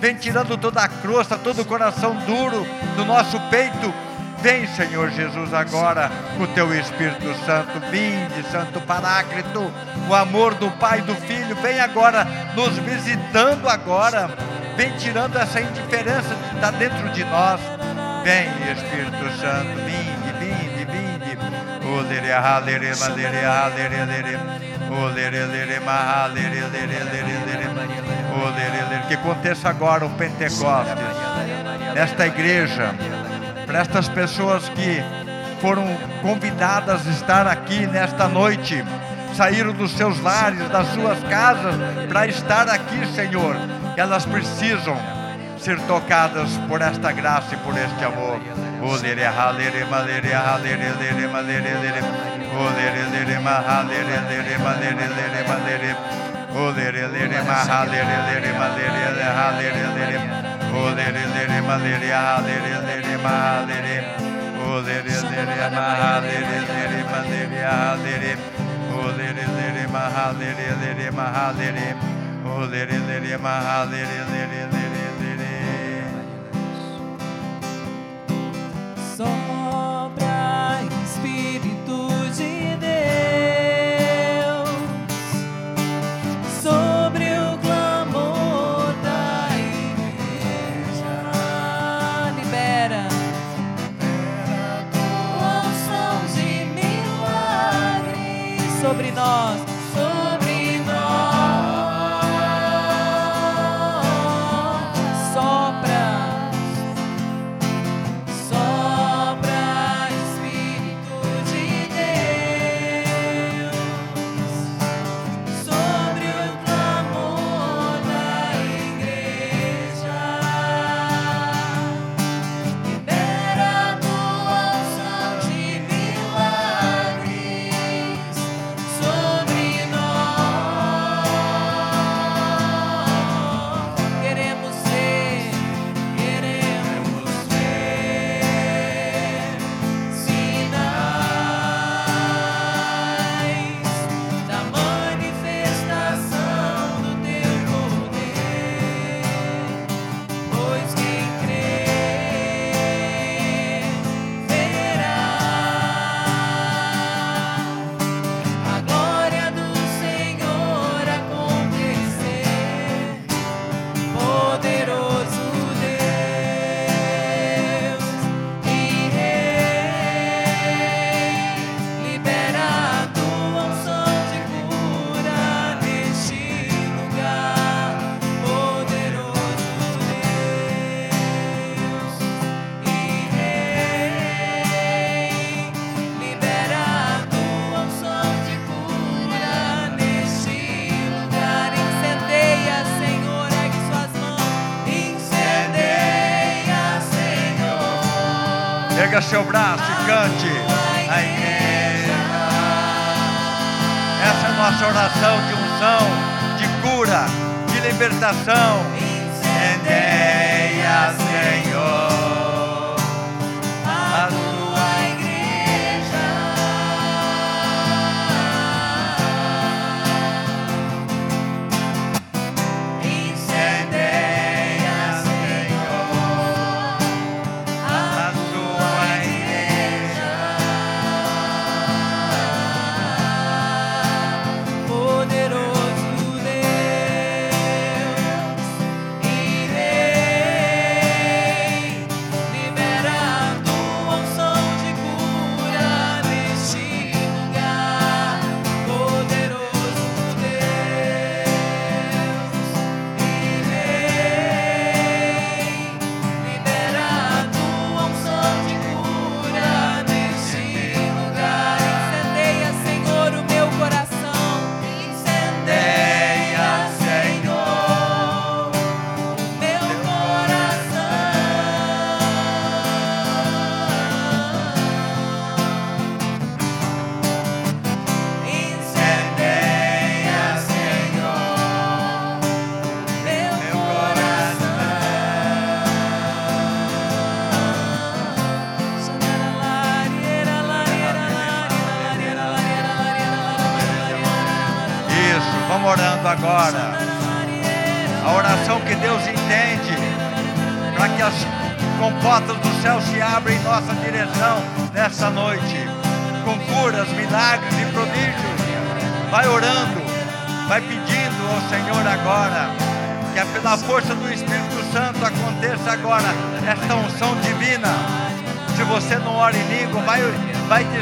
Vem tirando toda a crosta, todo o coração duro do nosso peito. Vem, Senhor Jesus, agora com o teu Espírito Santo. Vinde, Santo Paráclito, o amor do Pai e do Filho. Vem agora nos visitando agora. Vem tirando essa indiferença que está dentro de nós. Vem, Espírito Santo, vinde, vinde, vinde. Que aconteça agora o Pentecostes nesta igreja, para estas pessoas que foram convidadas a estar aqui nesta noite, saíram dos seus lares, das suas casas, para estar aqui, Senhor. Elas precisam ser tocadas por esta graça e por este amor. O lere, ha, lere, ma, lere, ha, lere, lere, ma, lere, lere. O lere, lere, ma, ha, lere, lere, ma, lere, lere, ma, lere. O lere, lere, ma, ha, lere, lere, ma, lere, lere, sobre nós. Seu braço e cante. A igreja. Essa é a nossa oração de unção, de cura, de libertação.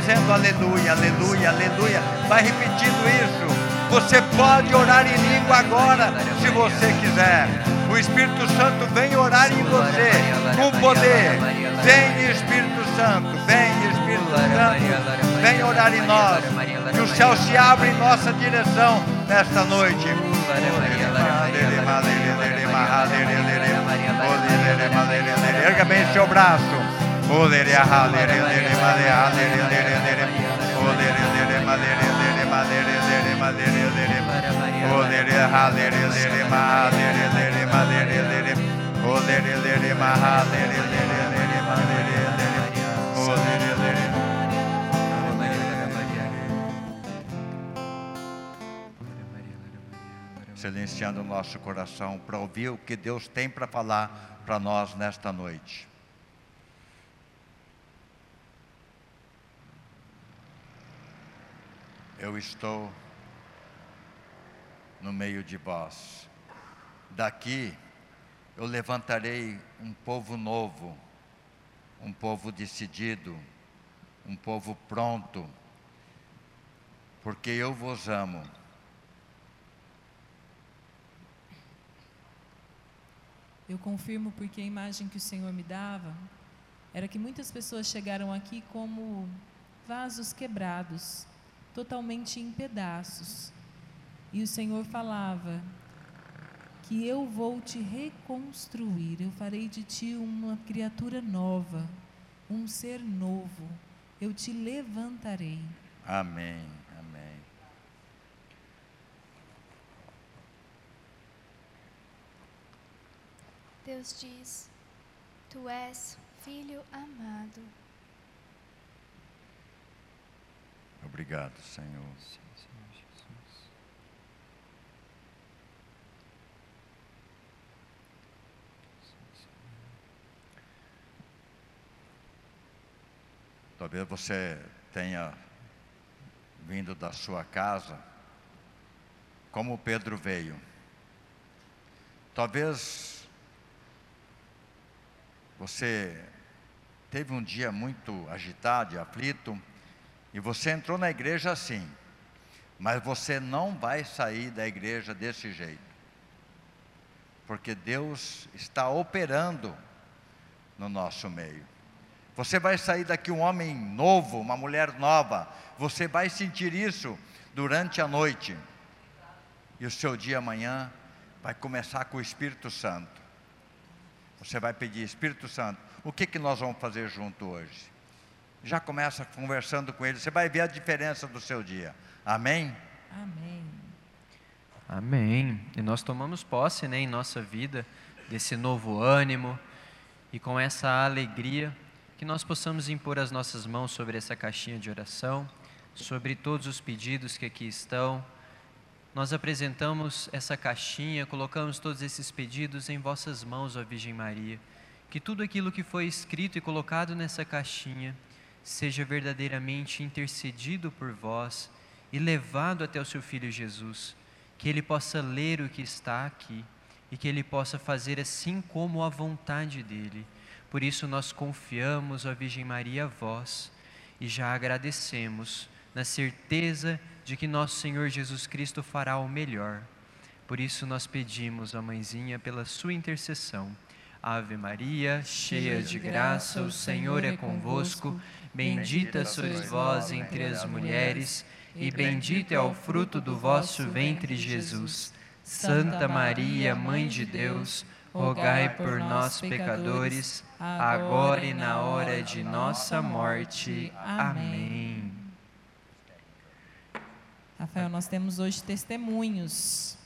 Dizendo aleluia, aleluia, aleluia. Vai repetindo isso. Você pode orar em língua agora, se você quiser. O Espírito Santo vem orar em você com poder. Vem Espírito Santo, vem Espírito Santo, vem orar em nós. Que o céu se abra em nossa direção nesta noite. Erga bem seu braço. Silenciando o nosso coração para ouvir o que Deus tem para falar para nós nesta noite. Eu estou no meio de vós. Daqui eu levantarei um povo novo, um povo decidido, um povo pronto, porque eu vos amo. Eu confirmo porque a imagem que o Senhor me dava era que muitas pessoas chegaram aqui como vasos quebrados, totalmente em pedaços. E o Senhor falava que eu vou te reconstruir, eu farei de ti uma criatura nova, um ser novo. Eu te levantarei. Amém, amém. Deus diz: Tu és filho amado. Obrigado, Senhor. Talvez você tenha vindo da sua casa, como Pedro veio. Talvez você teve um dia muito agitado e aflito, e você entrou na igreja assim, mas você não vai sair da igreja desse jeito, porque Deus está operando no nosso meio. Você vai sair daqui um homem novo, uma mulher nova, você vai sentir isso durante a noite, e o seu dia amanhã vai começar com o Espírito Santo. Você vai pedir, Espírito Santo, o que, que nós vamos fazer junto hoje? Já começa conversando com ele, você vai ver a diferença do seu dia. Amém? Amém. Amém. E nós tomamos posse né, em nossa vida desse novo ânimo e com essa alegria que nós possamos impor as nossas mãos sobre essa caixinha de oração, sobre todos os pedidos que aqui estão. Nós apresentamos essa caixinha, colocamos todos esses pedidos em vossas mãos, ó Virgem Maria. Que tudo aquilo que foi escrito e colocado nessa caixinha seja verdadeiramente intercedido por vós e levado até o seu Filho Jesus. Que ele possa ler o que está aqui e que ele possa fazer assim como a vontade dele. Por isso nós confiamos, ó Virgem Maria, a vós e já agradecemos, na certeza de que nosso Senhor Jesus Cristo fará o melhor. Por isso nós pedimos, ó Mãezinha, pela sua intercessão. Ave Maria, cheia de graça, o Senhor é convosco. Bendita sois vós entre as mulheres, e bendito é o fruto do vosso ventre, Jesus. Santa Maria, Mãe de Deus, rogai por nós, pecadores, agora e na hora de nossa morte. Amém. Rafael, nós temos hoje testemunhos.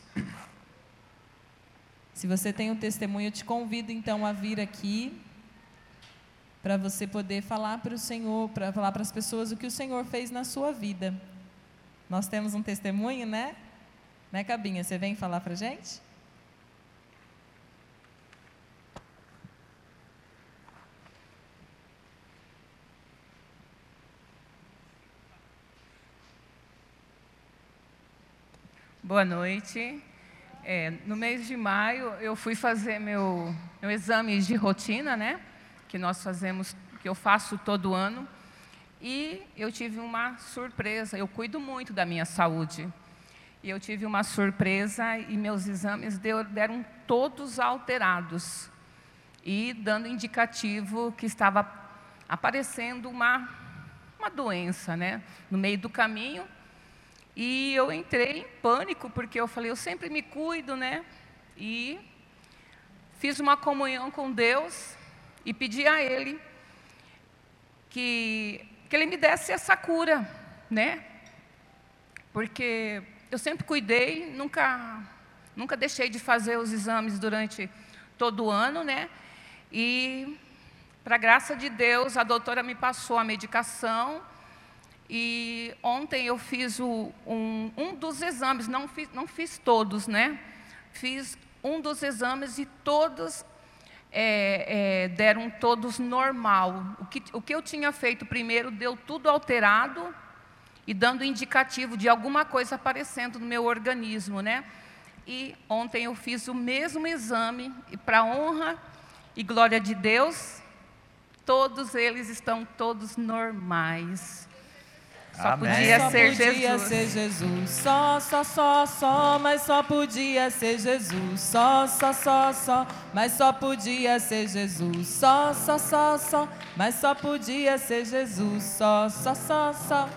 Se você tem um testemunho, eu te convido então a vir aqui para você poder falar para o Senhor, para falar para as pessoas o que o Senhor fez na sua vida. Nós temos um testemunho, né? Né, Cabinha? Você vem falar para a gente? Boa noite. É, no mês de maio eu fui fazer meu, meu exame de rotina, né? Que nós fazemos, que eu faço todo ano. E eu tive uma surpresa. Eu cuido muito da minha saúde. E eu tive uma surpresa e meus exames deram todos alterados. E dando indicativo que estava aparecendo uma, uma doença, né? No meio do caminho, e eu entrei em pânico, porque eu falei, eu sempre me cuido, né? E fiz uma comunhão com Deus e pedi a Ele que, que Ele me desse essa cura, né? Porque eu sempre cuidei, nunca, nunca deixei de fazer os exames durante todo o ano, né? E, para graça de Deus, a doutora me passou a medicação e ontem eu fiz o, um, um dos exames, não fiz, não fiz todos, né? Fiz um dos exames e todos é, é, deram todos normal. O que, o que eu tinha feito primeiro deu tudo alterado e dando indicativo de alguma coisa aparecendo no meu organismo, né? E ontem eu fiz o mesmo exame e para honra e glória de Deus, todos eles estão todos normais. Só Amém. podia só ser podia Jesus. ser Jesus. Só, só, só, só, mas só podia ser Jesus. Só, só, só, só, mas só podia ser Jesus. Só, só, só, só, mas só podia ser Jesus. Só, só, só, só.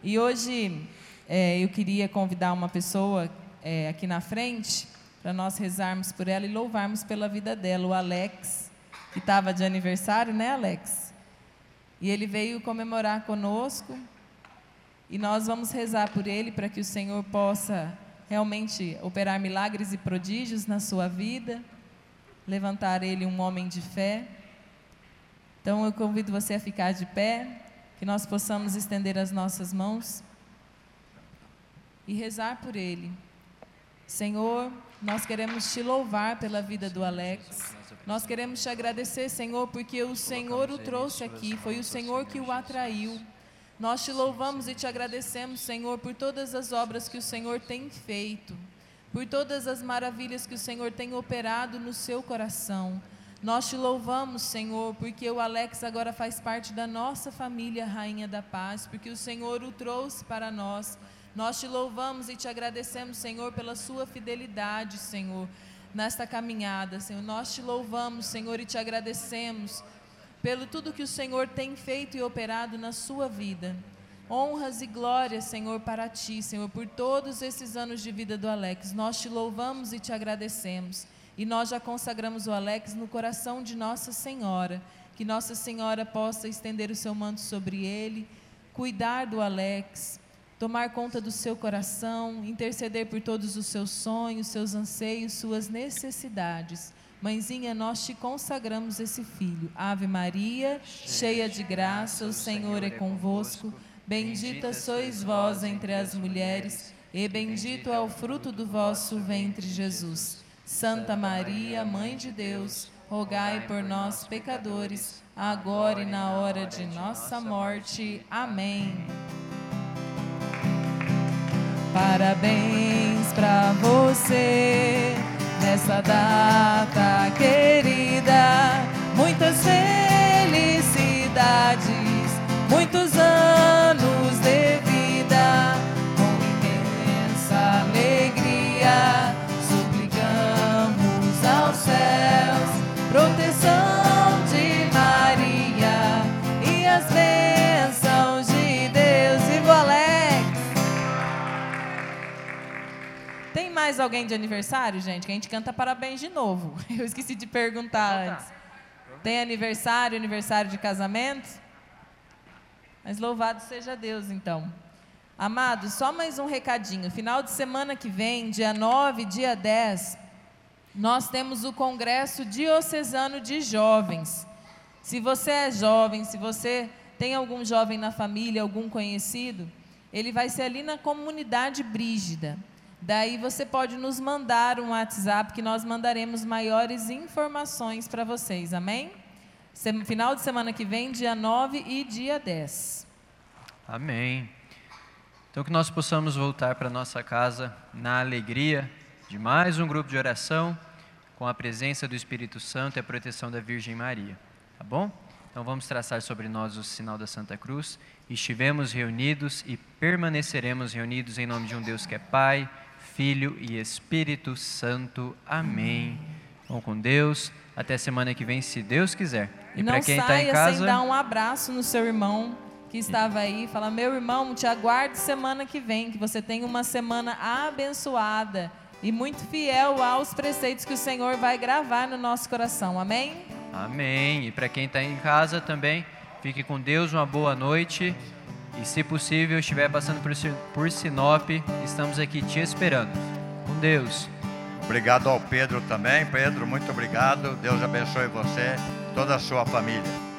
E hoje é, eu queria convidar uma pessoa é, aqui na frente para nós rezarmos por ela e louvarmos pela vida dela, o Alex, que estava de aniversário, né, Alex? E ele veio comemorar conosco. E nós vamos rezar por ele para que o Senhor possa realmente operar milagres e prodígios na sua vida, levantar ele um homem de fé. Então eu convido você a ficar de pé, que nós possamos estender as nossas mãos e rezar por ele. Senhor, nós queremos te louvar pela vida do Alex. Nós queremos te agradecer, Senhor, porque o Senhor o trouxe aqui, foi o Senhor que o atraiu. Nós te louvamos e te agradecemos, Senhor, por todas as obras que o Senhor tem feito, por todas as maravilhas que o Senhor tem operado no seu coração. Nós te louvamos, Senhor, porque o Alex agora faz parte da nossa família, Rainha da Paz, porque o Senhor o trouxe para nós. Nós te louvamos e te agradecemos, Senhor, pela sua fidelidade, Senhor, nesta caminhada, Senhor. Nós te louvamos, Senhor, e te agradecemos pelo tudo que o Senhor tem feito e operado na sua vida. Honras e glórias, Senhor, para ti, Senhor, por todos esses anos de vida do Alex. Nós te louvamos e te agradecemos. E nós já consagramos o Alex no coração de Nossa Senhora, que Nossa Senhora possa estender o seu manto sobre ele, cuidar do Alex, tomar conta do seu coração, interceder por todos os seus sonhos, seus anseios, suas necessidades. Mãezinha, nós te consagramos esse filho. Ave Maria, cheia de graça, o Senhor é convosco. Bendita sois vós entre as mulheres, e bendito é o fruto do vosso ventre, Jesus. Santa Maria, Mãe de Deus, rogai por nós, pecadores, agora e na hora de nossa morte. Amém. Parabéns pra você nessa data querida. Muitas felicidades, muitos anos mais alguém de aniversário, gente? Que a gente canta parabéns de novo. Eu esqueci de perguntar antes. Tem aniversário, aniversário de casamento? Mas louvado seja Deus, então. Amados, só mais um recadinho. Final de semana que vem, dia 9, dia 10, nós temos o Congresso Diocesano de Jovens. Se você é jovem, se você tem algum jovem na família, algum conhecido, ele vai ser ali na comunidade Brígida. Daí você pode nos mandar um WhatsApp que nós mandaremos maiores informações para vocês, amém? Final de semana que vem, dia 9 e dia 10. Amém. Então que nós possamos voltar para nossa casa na alegria de mais um grupo de oração, com a presença do Espírito Santo e a proteção da Virgem Maria. Tá bom? Então vamos traçar sobre nós o sinal da Santa Cruz. Estivemos reunidos e permaneceremos reunidos em nome de um Deus que é Pai, Filho e Espírito Santo. Amém. Vão com Deus. Até semana que vem, se Deus quiser. E para quem está em casa. sem dar um abraço no seu irmão que estava aí. Fala, meu irmão, te aguardo semana que vem, que você tenha uma semana abençoada e muito fiel aos preceitos que o Senhor vai gravar no nosso coração. Amém? Amém. E para quem está em casa também, fique com Deus, uma boa noite. E se possível, estiver passando por, por Sinop, estamos aqui te esperando. Com Deus. Obrigado ao Pedro também. Pedro, muito obrigado. Deus abençoe você, toda a sua família.